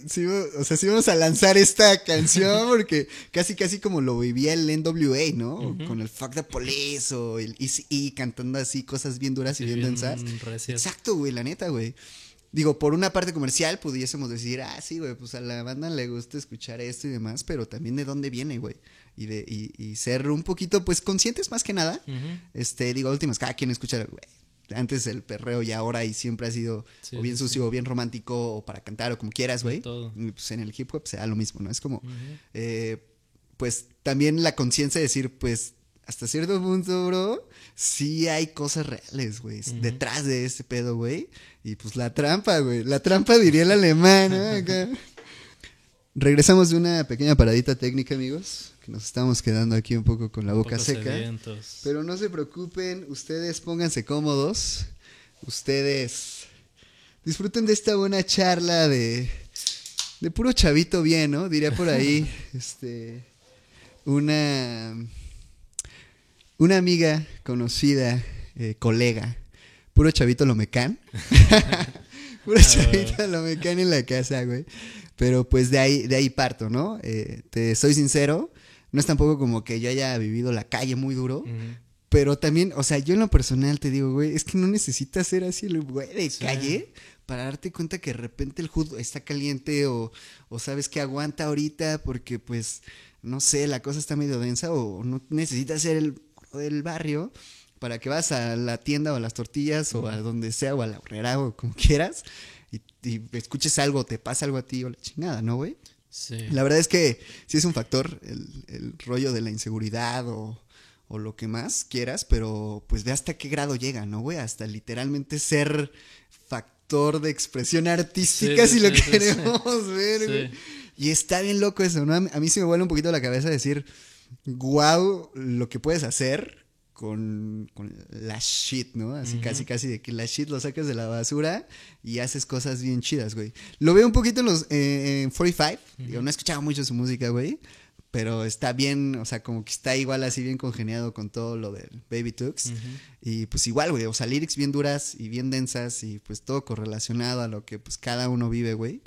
o sea, sí vamos a lanzar esta canción porque casi, casi como lo vivía el NWA, ¿no? Con el Fuck the Police o el Easy cantando así cosas bien duras y bien, densas. Exacto, güey, la neta, güey. Digo, por una parte comercial pudiésemos decir, ah, sí, güey, pues a la banda le gusta escuchar esto y demás, pero también de dónde viene, güey. Y, de, y, ser un poquito, pues, conscientes más que nada. Este, digo, últimas, cada quien escucha, güey, antes el perreo y ahora y siempre ha sido o bien sucio o bien romántico o para cantar o como quieras, güey. Pues en el hip hop sea lo mismo, ¿no? Es como, eh, pues también la conciencia de decir, pues hasta cierto punto, bro, sí hay cosas reales, güey, detrás de ese pedo, güey. Y pues la trampa, güey, la trampa diría el alemán, ¿no? Regresamos de una pequeña paradita técnica, amigos nos estamos quedando aquí un poco con la boca seca. Pero no se preocupen, ustedes pónganse cómodos. Ustedes disfruten de esta buena charla de, de puro chavito bien, ¿no? Diría por ahí, este, una, una amiga conocida, eh, colega, puro chavito lo mecan. puro chavito lo mecan en la casa, güey. Pero pues de ahí, de ahí parto, ¿no? Eh, te soy sincero, no es tampoco como que yo haya vivido la calle muy duro, pero también, o sea, yo en lo personal te digo, güey, es que no necesitas ser así el güey de calle para darte cuenta que de repente el hood está caliente o, o sabes que aguanta ahorita porque pues, no sé, la cosa está medio densa o no necesitas ser el del barrio para que vas a la tienda o a las tortillas o a donde sea o a la horrera o como quieras y, escuches algo, te pasa algo a ti o la chingada, ¿no, güey? Sí. La verdad es que sí es un factor el, rollo de la inseguridad o, o, lo que más quieras, pero pues ve hasta qué grado llega, ¿no, güey? Hasta literalmente ser factor de expresión artística si lo queremos ver, güey. Y está bien loco eso, ¿no? A mí se me vuelve un poquito la cabeza decir, wow, lo que puedes hacer con, la shit, ¿no? Así casi, casi de que la shit lo sacas de la basura y haces cosas bien chidas, güey. Lo veo un poquito en los eh, 45. Digo, no he escuchado mucho su música, güey. Pero está bien, o sea, como que está igual así bien congeniado con todo lo del Baby Tux. Y pues igual, güey, o sea, lyrics bien duras y bien densas y pues todo correlacionado a lo que pues cada uno vive, güey.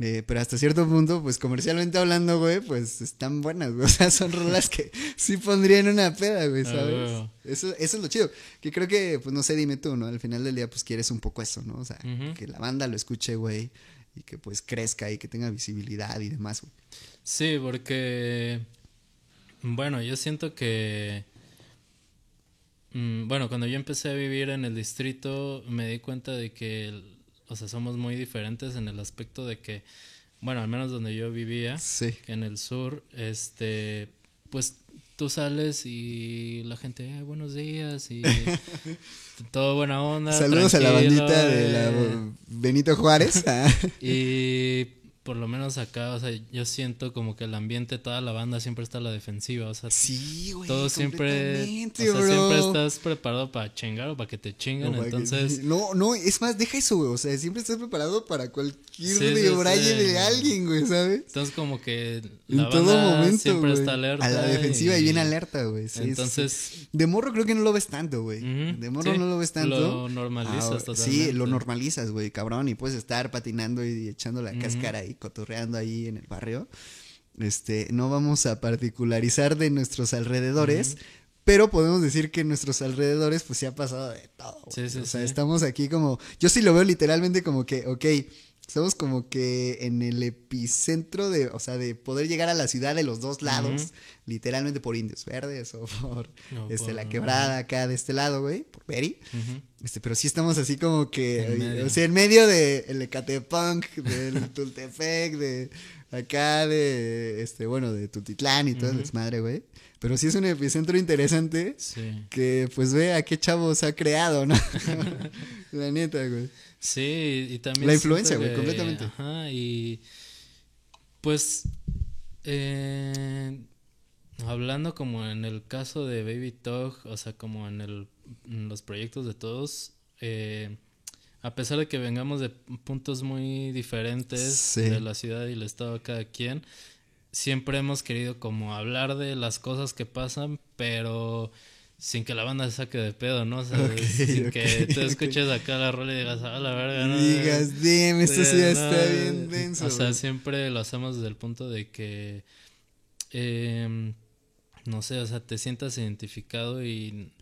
Eh, pero hasta cierto punto, pues comercialmente hablando, güey, pues están buenas, güey. O sea, son rolas que sí pondrían una peda, güey, ¿sabes? Eso, eso es lo chido. Que creo que, pues no sé, dime tú, ¿no? Al final del día, pues quieres un poco eso, ¿no? O sea, que la banda lo escuche, güey, y que pues crezca y que tenga visibilidad y demás, güey. Sí, porque, bueno, yo siento que, mm, bueno, cuando yo empecé a vivir en el distrito, me di cuenta de que o sea, somos muy diferentes en el aspecto de que, bueno, al menos donde yo vivía, en el sur, este, pues tú sales y la gente, Ay, buenos días y todo buena onda. Saludos a la bandita de la eh. Benito Juárez. y por lo menos acá, o sea, yo siento como que el ambiente, toda la banda siempre está a la defensiva, o sea, sí, güey, todo siempre, o sea, siempre estás preparado para chingar o para que te chingan, entonces, no, no, es más, deja eso, güey, o sea, siempre estás preparado para cualquier sí, de alguien, güey, ¿sabes? Entonces como que la en todo momento, siempre está alerta a la defensiva y, bien alerta, güey, sí, entonces, de morro creo que no lo ves tanto, güey, de morro no lo ves tanto, lo normalizas ah. Sí, lo normalizas, güey, cabrón, y puedes estar patinando y echando la cáscara ahí cotorreando ahí en el barrio. Este, no vamos a particularizar de nuestros alrededores, pero podemos decir que en nuestros alrededores pues se ha pasado de todo. o sea, estamos aquí como, yo sí lo veo literalmente como que, ok, estamos como que en el epicentro de, o sea, de poder llegar a la ciudad de los dos lados, literalmente por Indios Verdes o por este, la quebrada acá de este lado, güey, por Peri. Este, pero sí estamos así como que, o sea, en medio de el Ecatepunk, del Tultepec, de acá de, este, bueno, de Tutitlán y todo el desmadre, güey. Pero sí es un epicentro interesante que pues ve a qué chavos ha creado, ¿no? La neta, güey. Sí, y también... La influencia, güey, completamente. Ajá, y pues... Eh, hablando como en el caso de Baby Talk, o sea, como en, el, en los proyectos de todos, eh, a pesar de que vengamos de puntos muy diferentes de la ciudad y el estado de cada quien, siempre hemos querido como hablar de las cosas que pasan, pero sin que la banda se saque de pedo, ¿no? O sea, sin que tú escuches acá la rola y digas, ah, la verga, ¿no? Digas, dime, esto sí está bien denso. O sea, siempre lo hacemos desde el punto de que, eh, no sé, o sea, te sientas identificado y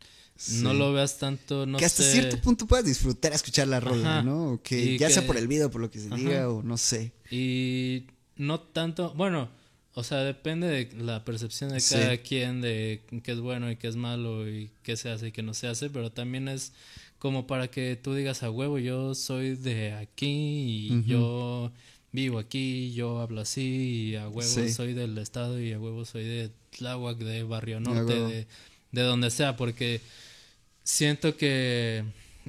no lo veas tanto, no Que hasta cierto punto puedas disfrutar a escuchar la rola, ¿no? O que ya sea por el video, por lo que se diga, o no sé. Y no tanto, bueno o sea, depende de la percepción de cada quien de qué es bueno y qué es malo y qué se hace y qué no se hace, pero también es como para que tú digas a huevo, yo soy de aquí y yo vivo aquí, yo hablo así y a huevo soy del estado y a huevo soy de Tláhuac, de Barrio Norte, de, de donde sea, porque siento que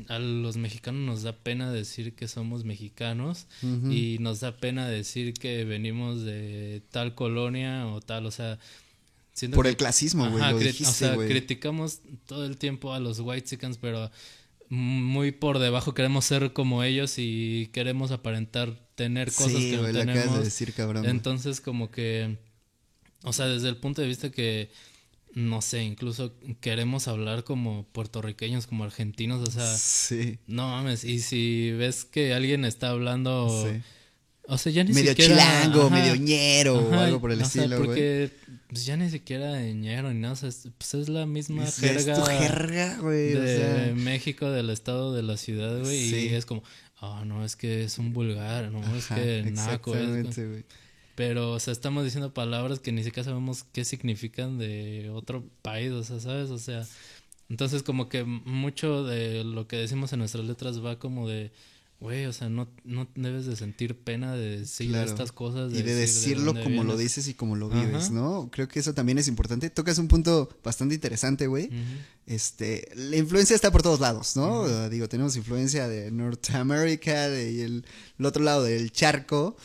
a los mexicanos nos da pena decir que somos mexicanos y nos da pena decir que venimos de tal colonia o tal, o sea, por el clasismo, güey, o sea, criticamos todo el tiempo a los white chickens, pero muy por debajo queremos ser como ellos y queremos aparentar tener cosas que no tenemos. De decir, cabrón, Entonces como que, o sea, desde el punto de vista que no sé, incluso queremos hablar como puertorriqueños, como argentinos, o sea, sí. no mames, y si ves que alguien está hablando o sea, ya ni medio chilango, medio ñero o algo por el o estilo, güey. Porque pues, ya ni siquiera de ñero ni nada. O sea, pues es la misma jerga. Es jerga, güey. De México, del estado, de la ciudad, güey. Y es como, ah, no, es que es un vulgar, no, es que naco. Exactamente, güey. Pero, o sea, estamos diciendo palabras que ni siquiera sabemos qué significan de otro país, o sea, ¿sabes? O sea, entonces como que mucho de lo que decimos en nuestras letras va como de Güey, o sea, no, no debes de sentir pena de decir estas cosas. y de decirlo como lo dices y como lo vives, ¿no? Creo que eso también es importante. Tocas un punto bastante interesante, güey. Este, la influencia está por todos lados, ¿no? Digo, tenemos influencia de Norteamérica, de el, otro lado del charco,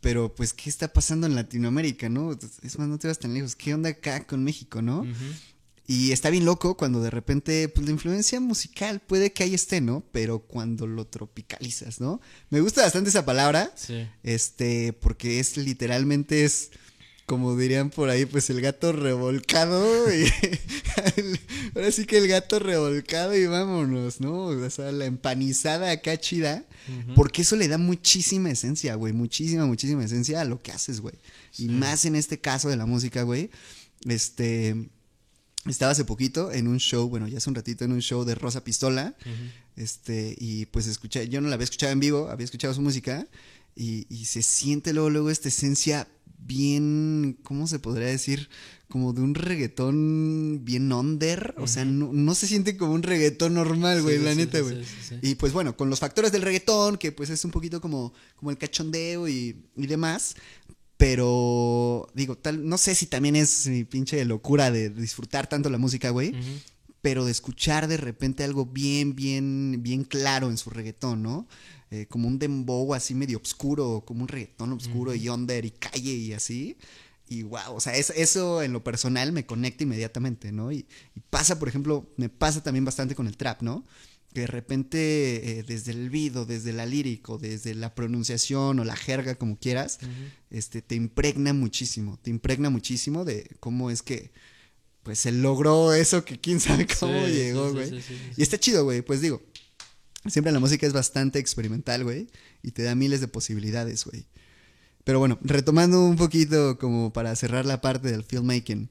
pero pues, ¿qué está pasando en Latinoamérica, no? Es más, no te vas tan lejos. ¿Qué onda acá con México, no? Y está bien loco cuando de repente, pues la influencia musical puede que ahí esté, ¿no? Pero cuando lo tropicalizas, ¿no? Me gusta bastante esa palabra. Sí. Este, porque es literalmente es, como dirían por ahí, pues el gato revolcado. Y, ahora sí que el gato revolcado y vámonos, ¿no? O sea, la empanizada acá chida. Porque eso le da muchísima esencia, güey. Muchísima, muchísima esencia a lo que haces, güey. Y más en este caso de la música, güey. Este estaba hace poquito en un show, bueno, ya hace un ratito en un show de Rosa Pistola. Este, y pues escuché, yo no la había escuchado en vivo, había escuchado su música. Y, se siente luego, luego esta esencia bien, ¿cómo se podría decir? Como de un reggaetón bien under. O sea, no, se siente como un reggaetón normal, güey, la neta, güey. y pues bueno, con los factores del reggaetón, que pues es un poquito como, como el cachondeo y, y demás. Pero digo, tal, no sé si también es mi pinche locura de disfrutar tanto la música, güey. Pero de escuchar de repente algo bien, bien, bien claro en su reggaetón, ¿no? Eh, como un dembow así medio oscuro, como un reggaetón oscuro y under y calle y así. Y wow, o sea, eso, en lo personal me conecta inmediatamente, ¿no? y, pasa, por ejemplo, me pasa también bastante con el trap, ¿no? Que de repente eh, desde el video, desde la lírico, desde la pronunciación o la jerga, como quieras, este, te impregna muchísimo, te impregna muchísimo de cómo es que, pues, se logró eso que quién sabe cómo llegó, güey. y está chido, güey, pues digo, siempre la música es bastante experimental, güey, y te da miles de posibilidades, güey. Pero bueno, retomando un poquito como para cerrar la parte del filmmaking.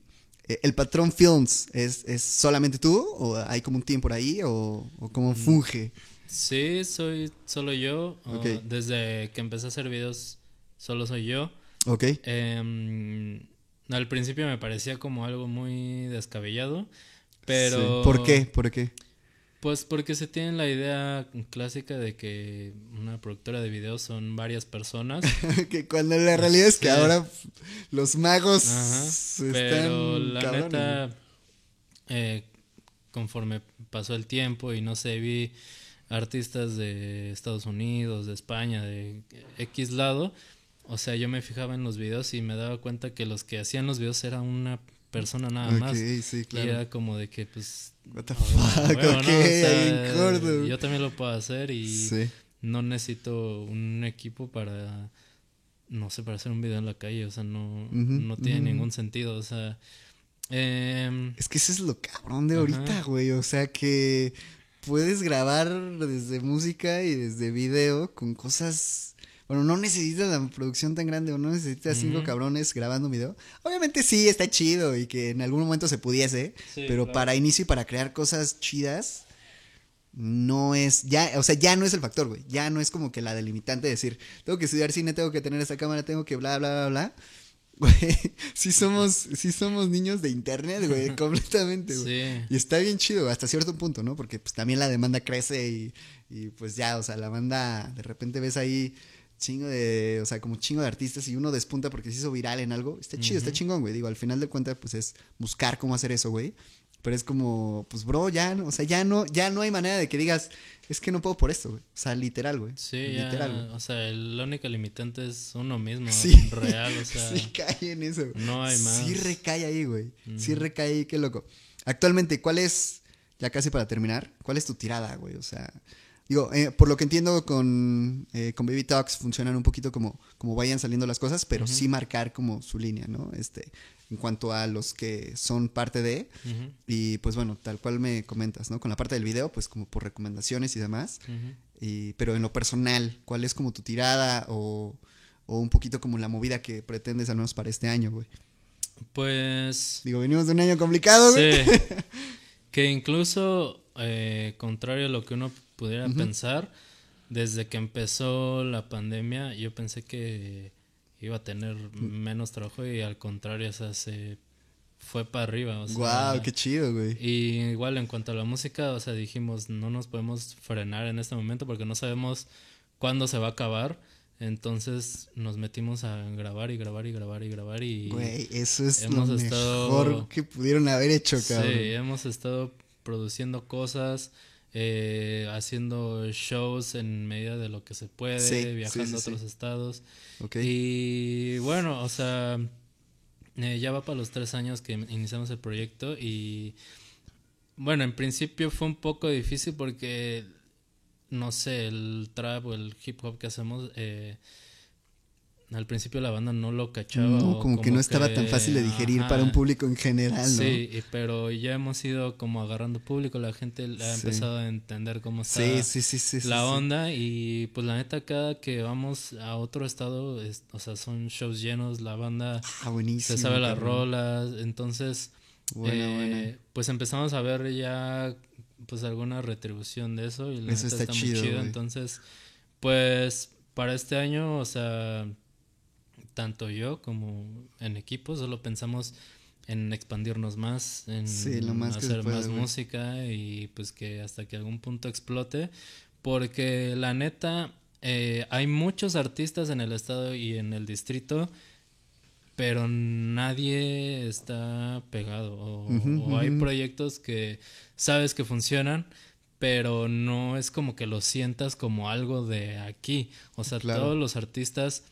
Eh, ¿El patrón Films es, solamente tú o hay como un team por ahí o, cómo mm. funge? Sí, soy solo yo. Desde que empecé a hacer videos, solo soy yo. Ok. Em, al principio me parecía como algo muy descabellado, pero... ¿Por qué? ¿Por qué? Pues porque se tiene la idea clásica de que una productora de videos son varias personas. que cuando la realidad es que ahora los magos están Pero la neta, eh, conforme pasó el tiempo y no sé, vi artistas de Estados Unidos, de España, de X lado. O sea, yo me fijaba en los videos y me daba cuenta que los que hacían los videos eran una persona nada más. Sí, claro. Y era como de que, pues. What the fuck, yo también lo puedo hacer y no necesito un equipo para. No sé, para hacer un video en la calle. O sea, no, no tiene ningún sentido. O sea. Em, es que ese es lo cabrón de ahorita, güey. O sea que puedes grabar desde música y desde video con cosas bueno, no necesitas la producción tan grande o no necesitas cinco cabrones grabando un video. Obviamente sí, está chido y que en algún momento se pudiese, pero para inicio y para crear cosas chidas, no es, ya, o sea, ya no es el factor, güey. Ya no es como que la delimitante de decir, tengo que estudiar cine, tengo que tener esta cámara, tengo que bla, bla, bla, bla. Güey, sí somos, sí somos niños de internet, güey, completamente, güey. Y está bien chido hasta cierto punto, ¿no? Porque pues también la demanda crece y, y pues ya, o sea, la banda, de repente ves ahí chingo de, o sea, como chingo de artistas y uno despunta porque se hizo viral en algo, está chido, está chingón, güey. Digo, al final de cuentas, pues es buscar cómo hacer eso, güey. Pero es como, pues, bro, ya, o sea, ya no, ya no hay manera de que digas, es que no puedo por esto, güey. O sea, literal, güey. Sí, literal, o sea, la única limitante es uno mismo, sí. real, o sea. Sí cae en eso. No hay más. Sí recae ahí, güey. Sí recae ahí, qué loco. Actualmente, ¿cuál es ya casi para terminar, ¿cuál es tu tirada, güey? O sea, digo, eh, por lo que entiendo con, eh, con Baby Talks funcionan un poquito como, como vayan saliendo las cosas, pero sí marcar como su línea, ¿no? Este, en cuanto a los que son parte de, y pues bueno, tal cual me comentas, ¿no? Con la parte del video, pues como por recomendaciones y demás, y, pero en lo personal, ¿cuál es como tu tirada o, o un poquito como la movida que pretendes al menos para este año, güey? Pues... Digo, venimos de un año complicado, güey. Sí. que incluso, eh, contrario a lo que uno pudiera pensar, desde que empezó la pandemia, yo pensé que iba a tener mm. menos trabajo y al contrario, o sea, se fue para arriba. O wow, qué chido, güey. Y igual en cuanto a la música, o sea, dijimos, no nos podemos frenar en este momento porque no sabemos cuándo se va a acabar. Entonces nos metimos a grabar y grabar y grabar y grabar y... Güey, eso es hemos lo mejor que pudieron haber hecho, cabrón. Sí, hemos estado produciendo cosas, eh, haciendo shows en medida de lo que se puede, viajando a otros estados. Y bueno, o sea, eh, ya va para los tres años que iniciamos el proyecto y bueno, en principio fue un poco difícil porque no sé, el trap o el hip hop que hacemos, eh, al principio la banda no lo cachaba. No, como, que no estaba tan fácil de digerir para un público en general, ¿no? Sí, pero ya hemos ido como agarrando público, la gente ha empezado a entender cómo está la onda y pues la neta cada que vamos a otro estado, o sea, son shows llenos, la banda ah, se sabe las rolas, entonces eh, pues empezamos a ver ya pues alguna retribución de eso y la eso está, muy chido. Entonces, pues para este año, o sea, tanto yo como en equipo solo pensamos en expandirnos más, en hacer más música y pues que hasta que algún punto explote, porque la neta eh, hay muchos artistas en el estado y en el distrito pero nadie está pegado. O, hay proyectos que sabes que funcionan, pero no es como que lo sientas como algo de aquí. O sea, todos los artistas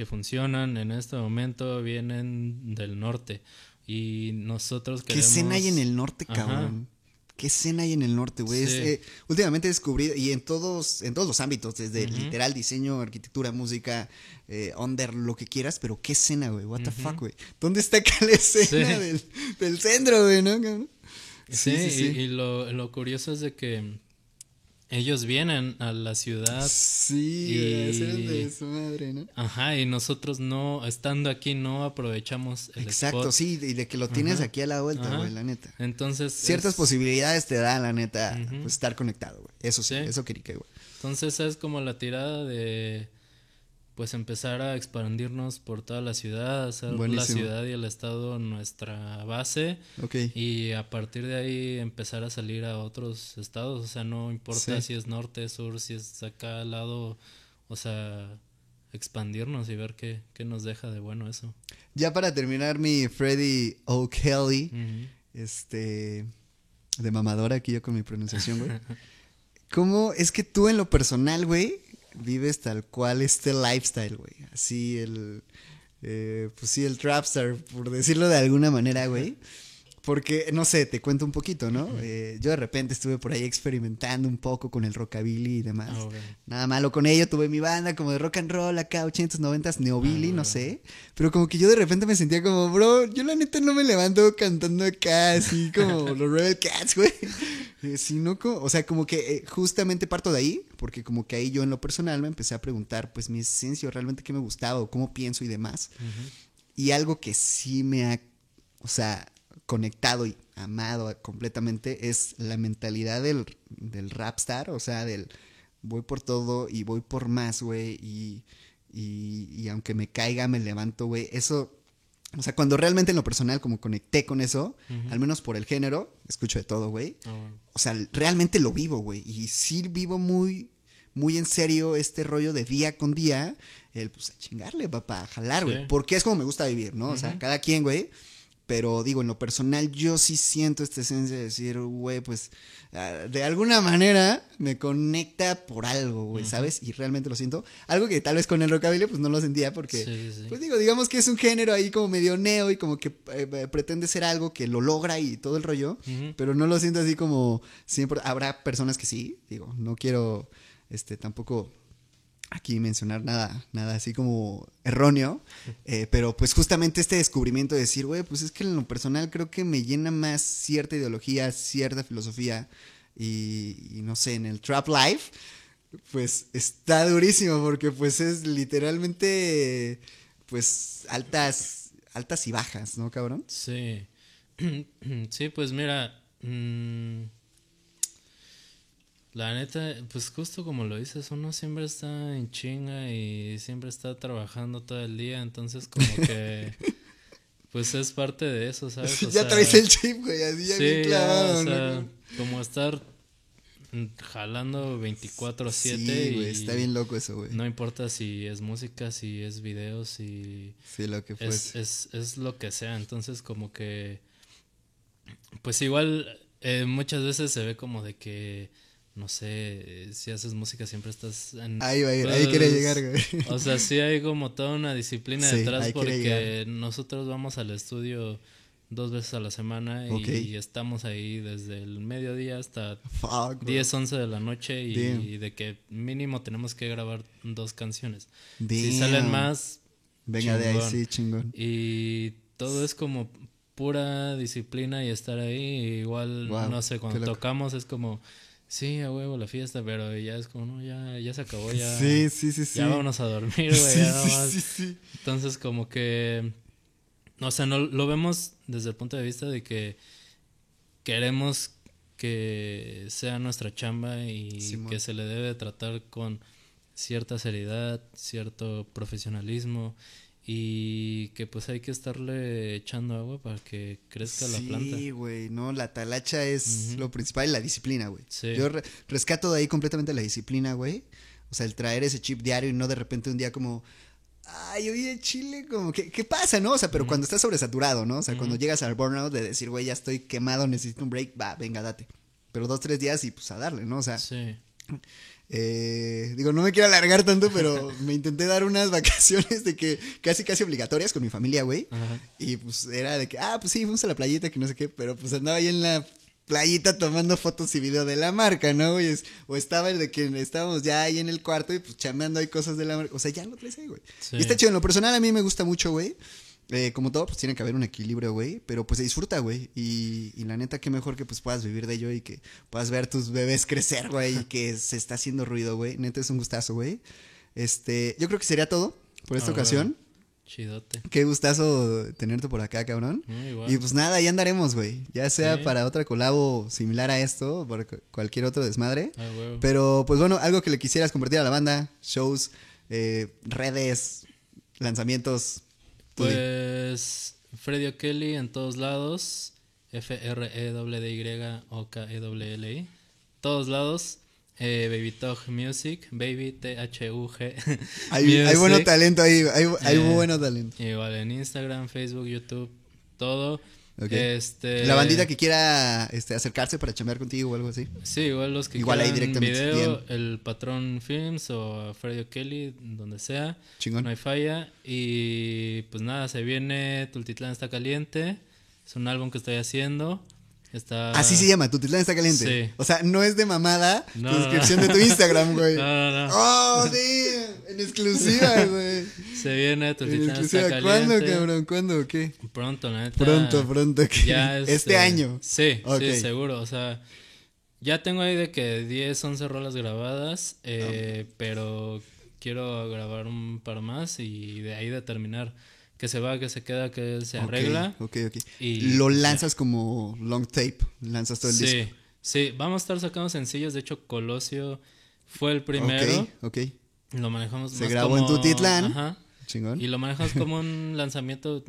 que funcionan en este momento vienen del norte. Y nosotros queremos... ¿Qué escena hay en el norte, cabrón? ¿Qué escena hay en el norte, güey? Eh, últimamente he descubierto, y en todos, en todos los ámbitos, desde literal diseño, arquitectura, música, eh, under, lo que quieras, pero qué escena, güey, what the fuck, güey. ¿Dónde está acá la escena del, del, centro, güey, no? Sí, sí, y, lo, lo curioso es de que ellos vienen a la ciudad. Sí, y... de su madre, ¿no? Ajá, y nosotros no, estando aquí, no aprovechamos el Exacto, sí, y de que lo tienes aquí a la vuelta, güey, la neta. Entonces. Ciertas posibilidades te dan, la neta, pues, estar conectado, güey. Eso sí, eso quería que, güey. Entonces es como la tirada de pues empezar a expandirnos por toda la ciudad, hacer la ciudad y el estado nuestra base. Y a partir de ahí empezar a salir a otros estados. O sea, no importa si es norte, sur, si es acá al lado. O sea, expandirnos y ver qué, qué, nos deja de bueno eso. Ya para terminar mi Freddy O'Kelly, este, de mamadora aquí yo con mi pronunciación, güey. ¿Cómo es que tú en lo personal, güey, vives tal cual este lifestyle, güey. Así el, eh, pues sí, el trapstar, por decirlo de alguna manera, güey. Porque, no sé, te cuento un poquito, ¿no? Eh, yo de repente estuve por ahí experimentando un poco con el rockabilly y demás. Ah, Nada malo con ello, tuve mi banda como de rock and roll acá, 80s, 90s, neobilly, ah, no sé. Pero como que yo de repente me sentía como, bro, yo la neta no me levanto cantando acá, así como los Rebel Cats, güey. Eh, sino como, o sea, como que eh, justamente parto de ahí, porque como que ahí yo en lo personal me empecé a preguntar, pues mi esencia, realmente qué me gustaba o cómo pienso y demás. Y algo que sí me ha, o sea, conectado y amado completamente es la mentalidad del, del rapstar, o sea, del voy por todo y voy por más, güey, y, y, aunque me caiga, me levanto, güey. Eso, o sea, cuando realmente en lo personal como conecté con eso, al menos por el género, escucho de todo, güey. Ah, o sea, realmente lo vivo, güey, y sí vivo muy, muy en serio este rollo de día con día, el pues a chingarle, papá, a jalar, güey, porque es como me gusta vivir, ¿no? O sea, cada quien, güey pero digo, en lo personal yo sí siento esta esencia de decir, güey, pues ah, de alguna manera me conecta por algo, güey, ¿sabes? Y realmente lo siento. Algo que tal vez con el rockabilly pues no lo sentía porque, pues digo, digamos que es un género ahí como medio neo y como que eh, eh, pretende ser algo que lo logra y todo el rollo, pero no lo siento así como siempre. Habrá personas que sí, digo, no quiero, este, tampoco aquí mencionar nada, nada así como erróneo, eh, pero pues justamente este descubrimiento de decir, güey, pues es que en lo personal creo que me llena más cierta ideología, cierta filosofía y, no sé, en el Trap Life, pues está durísimo porque pues es literalmente pues altas, altas y bajas, ¿no, cabrón? Sí, sí, pues mira... Mm, la neta, pues justo como lo dices, uno siempre está en chinga y siempre está trabajando todo el día, entonces como que pues es parte de eso, ¿sabes? ya traes el chip, güey, así ya bien clavado, o sea, como estar jalando 24/7 sí, güey, está bien loco eso, güey. No importa si es música, si es videos, si Sí, lo que Es, es, es lo que sea, entonces como que pues igual eh, muchas veces se ve como de que no sé, si haces música siempre estás en... Ahí va, ahí quiere llegar, güey. O sea, sí hay como toda una disciplina detrás porque nosotros vamos al estudio dos veces a la semana y, estamos ahí desde el mediodía hasta 10, 11 de la noche y, de que mínimo tenemos que grabar dos canciones. Si salen más... Venga de ahí, sí, chingón. Y todo es como pura disciplina y estar ahí. Igual, no sé, cuando tocamos es como sí, a huevo la fiesta, pero ya es como, no, ya, ya se acabó, ya. Sí, sí, sí, sí. Ya vámonos a dormir, güey, sí, Sí, Entonces, como que. O sea, no, lo vemos desde el punto de vista de que queremos que sea nuestra chamba y que se le debe tratar con cierta seriedad, cierto profesionalismo y que pues hay que estarle echando agua para que crezca la planta. Sí, güey, no, la talacha es lo principal y la disciplina, güey. Yo rescato de ahí completamente la disciplina, güey. O sea, el traer ese chip diario y no de repente un día como, ay, oye, Chile, como, ¿qué, qué pasa, no? O sea, pero cuando estás sobresaturado, ¿no? O sea, cuando llegas al burnout de decir, güey, ya estoy quemado, necesito un break, va, venga, date. Pero dos, tres días y pues a darle, ¿no? O sea, sí. Eh, digo, no me quiero alargar tanto, pero me intenté dar unas vacaciones de que casi, casi obligatorias con mi familia, güey. Y pues era de que, ah, pues sí, fuimos a la playita, que no sé qué, pero pues andaba ahí en la playita tomando fotos y video de la marca, ¿no? güey? o estaba el de que estábamos ya ahí en el cuarto y pues chameando ahí cosas de la marca. O sea, ya lo traes ahí, güey. Y está chido. En lo personal a mí me gusta mucho, güey. Eh, como todo, pues tiene que haber un equilibrio, güey. Pero pues se disfruta, güey. Y, y, la neta, qué mejor que pues puedas vivir de ello y que puedas ver tus bebés crecer, güey. Y que se está haciendo ruido, güey. Neta, es un gustazo, güey. Este, yo creo que sería todo por esta ah, ocasión. Chidote. Qué gustazo tenerte por acá, cabrón. y pues nada, ahí andaremos, güey. Ya sea para otra colabo similar a esto, por cualquier otro desmadre. Ah, Pero pues bueno, algo que le quisieras compartir a la banda, shows, eh, redes, lanzamientos, pues Freddy O'Kelly en todos lados. F-R-E-D-Y-O-K-E-W-L-I. Todos lados. Eh, Baby Talk Music. Baby T-H-U-G. Hay, hay bueno talento ahí. Hay, hay eh, bueno talento. Igual en Instagram, Facebook, YouTube. Todo. Este, la bandita que quiera este, acercarse para chambear contigo o algo así. Sí, igual los que igual ahí directamente. video, el Patrón Films o Freddy O'Kelly, donde sea. Chingón. No hay falla. Y pues nada, se viene Tultitlán está caliente. Es un álbum que estoy haciendo. Está... Así se llama, Tultitlán está caliente. Sí. O sea, no es de mamada no, tu descripción de tu Instagram, güey. No, no, no. Oh, sí, en exclusiva, güey. Se viene Tultitlán está caliente. ¿Cuándo, cabrón? ¿Cuándo o qué? Pronto, la neta. Pronto, pronto. Ya este, este año. Sí, sí, seguro. O sea, ya tengo ahí de que 10, 11 rolas grabadas, eh, pero quiero grabar un par más y de ahí determinar que se va, que se queda, que se arregla. Ok, ok. Y lo lanzas como long tape, lanzas todo el sí, disco. Sí, vamos a estar sacando sencillos. De hecho, Colosio fue el primero. Ok, ok. Lo manejamos Se grabó en Tutitlán. Ajá. Chingón. Y lo manejamos como un lanzamiento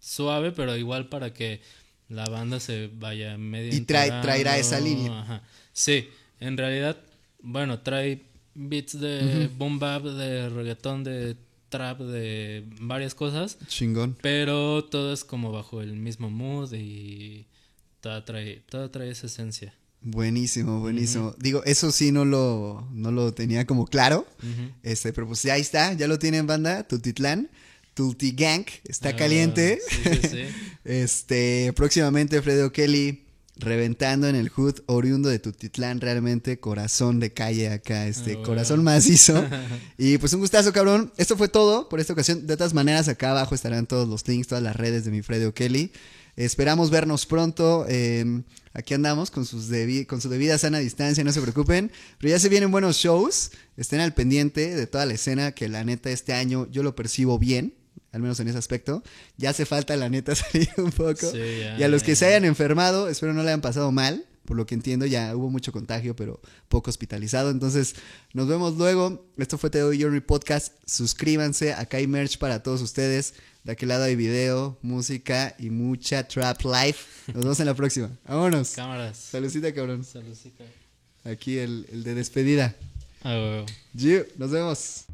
suave, pero igual para que la banda se vaya medio. Y trae, traerá esa línea. Ajá. Sí, en realidad, bueno, trae beats de boom bap, de reggaetón, de trap de varias cosas. Chingón. Pero todo es como bajo el mismo mood y todo trae, todo trae esa esencia. Buenísimo, buenísimo. Digo, eso sí no lo, no lo tenía como claro. Este, pero pues ya ahí está, ya lo tienen banda, Tutitlán. Tulti Gang está ah, caliente. este, próximamente Freddy O'Kelly reventando en el hood oriundo de Tutitlán, realmente corazón de calle acá, este ah, corazón macizo. y pues un gustazo, cabrón. Esto fue todo por esta ocasión. De todas maneras, acá abajo estarán todos los links, todas las redes de mi Freddy O'Kelly. Esperamos vernos pronto. Em, aquí andamos con, sus con su debida sana distancia, no se preocupen. Pero ya se vienen buenos shows. Estén al pendiente de toda la escena que la neta este año yo lo percibo bien al menos en ese aspecto. Ya hace falta, la neta, salir un poco. y a los que se hayan enfermado, espero no le hayan pasado mal. Por lo que entiendo, ya hubo mucho contagio, pero poco hospitalizado. Entonces, nos vemos luego. Esto fue Teo Journey Podcast. Suscríbanse. Acá hay merch para todos ustedes. De aquel lado hay video, música y mucha trap life. Nos vemos en la próxima. Vámonos. Cámaras. Saludcita, cabrón. Saludcita. Aquí el, el de despedida. Ah, Nos vemos.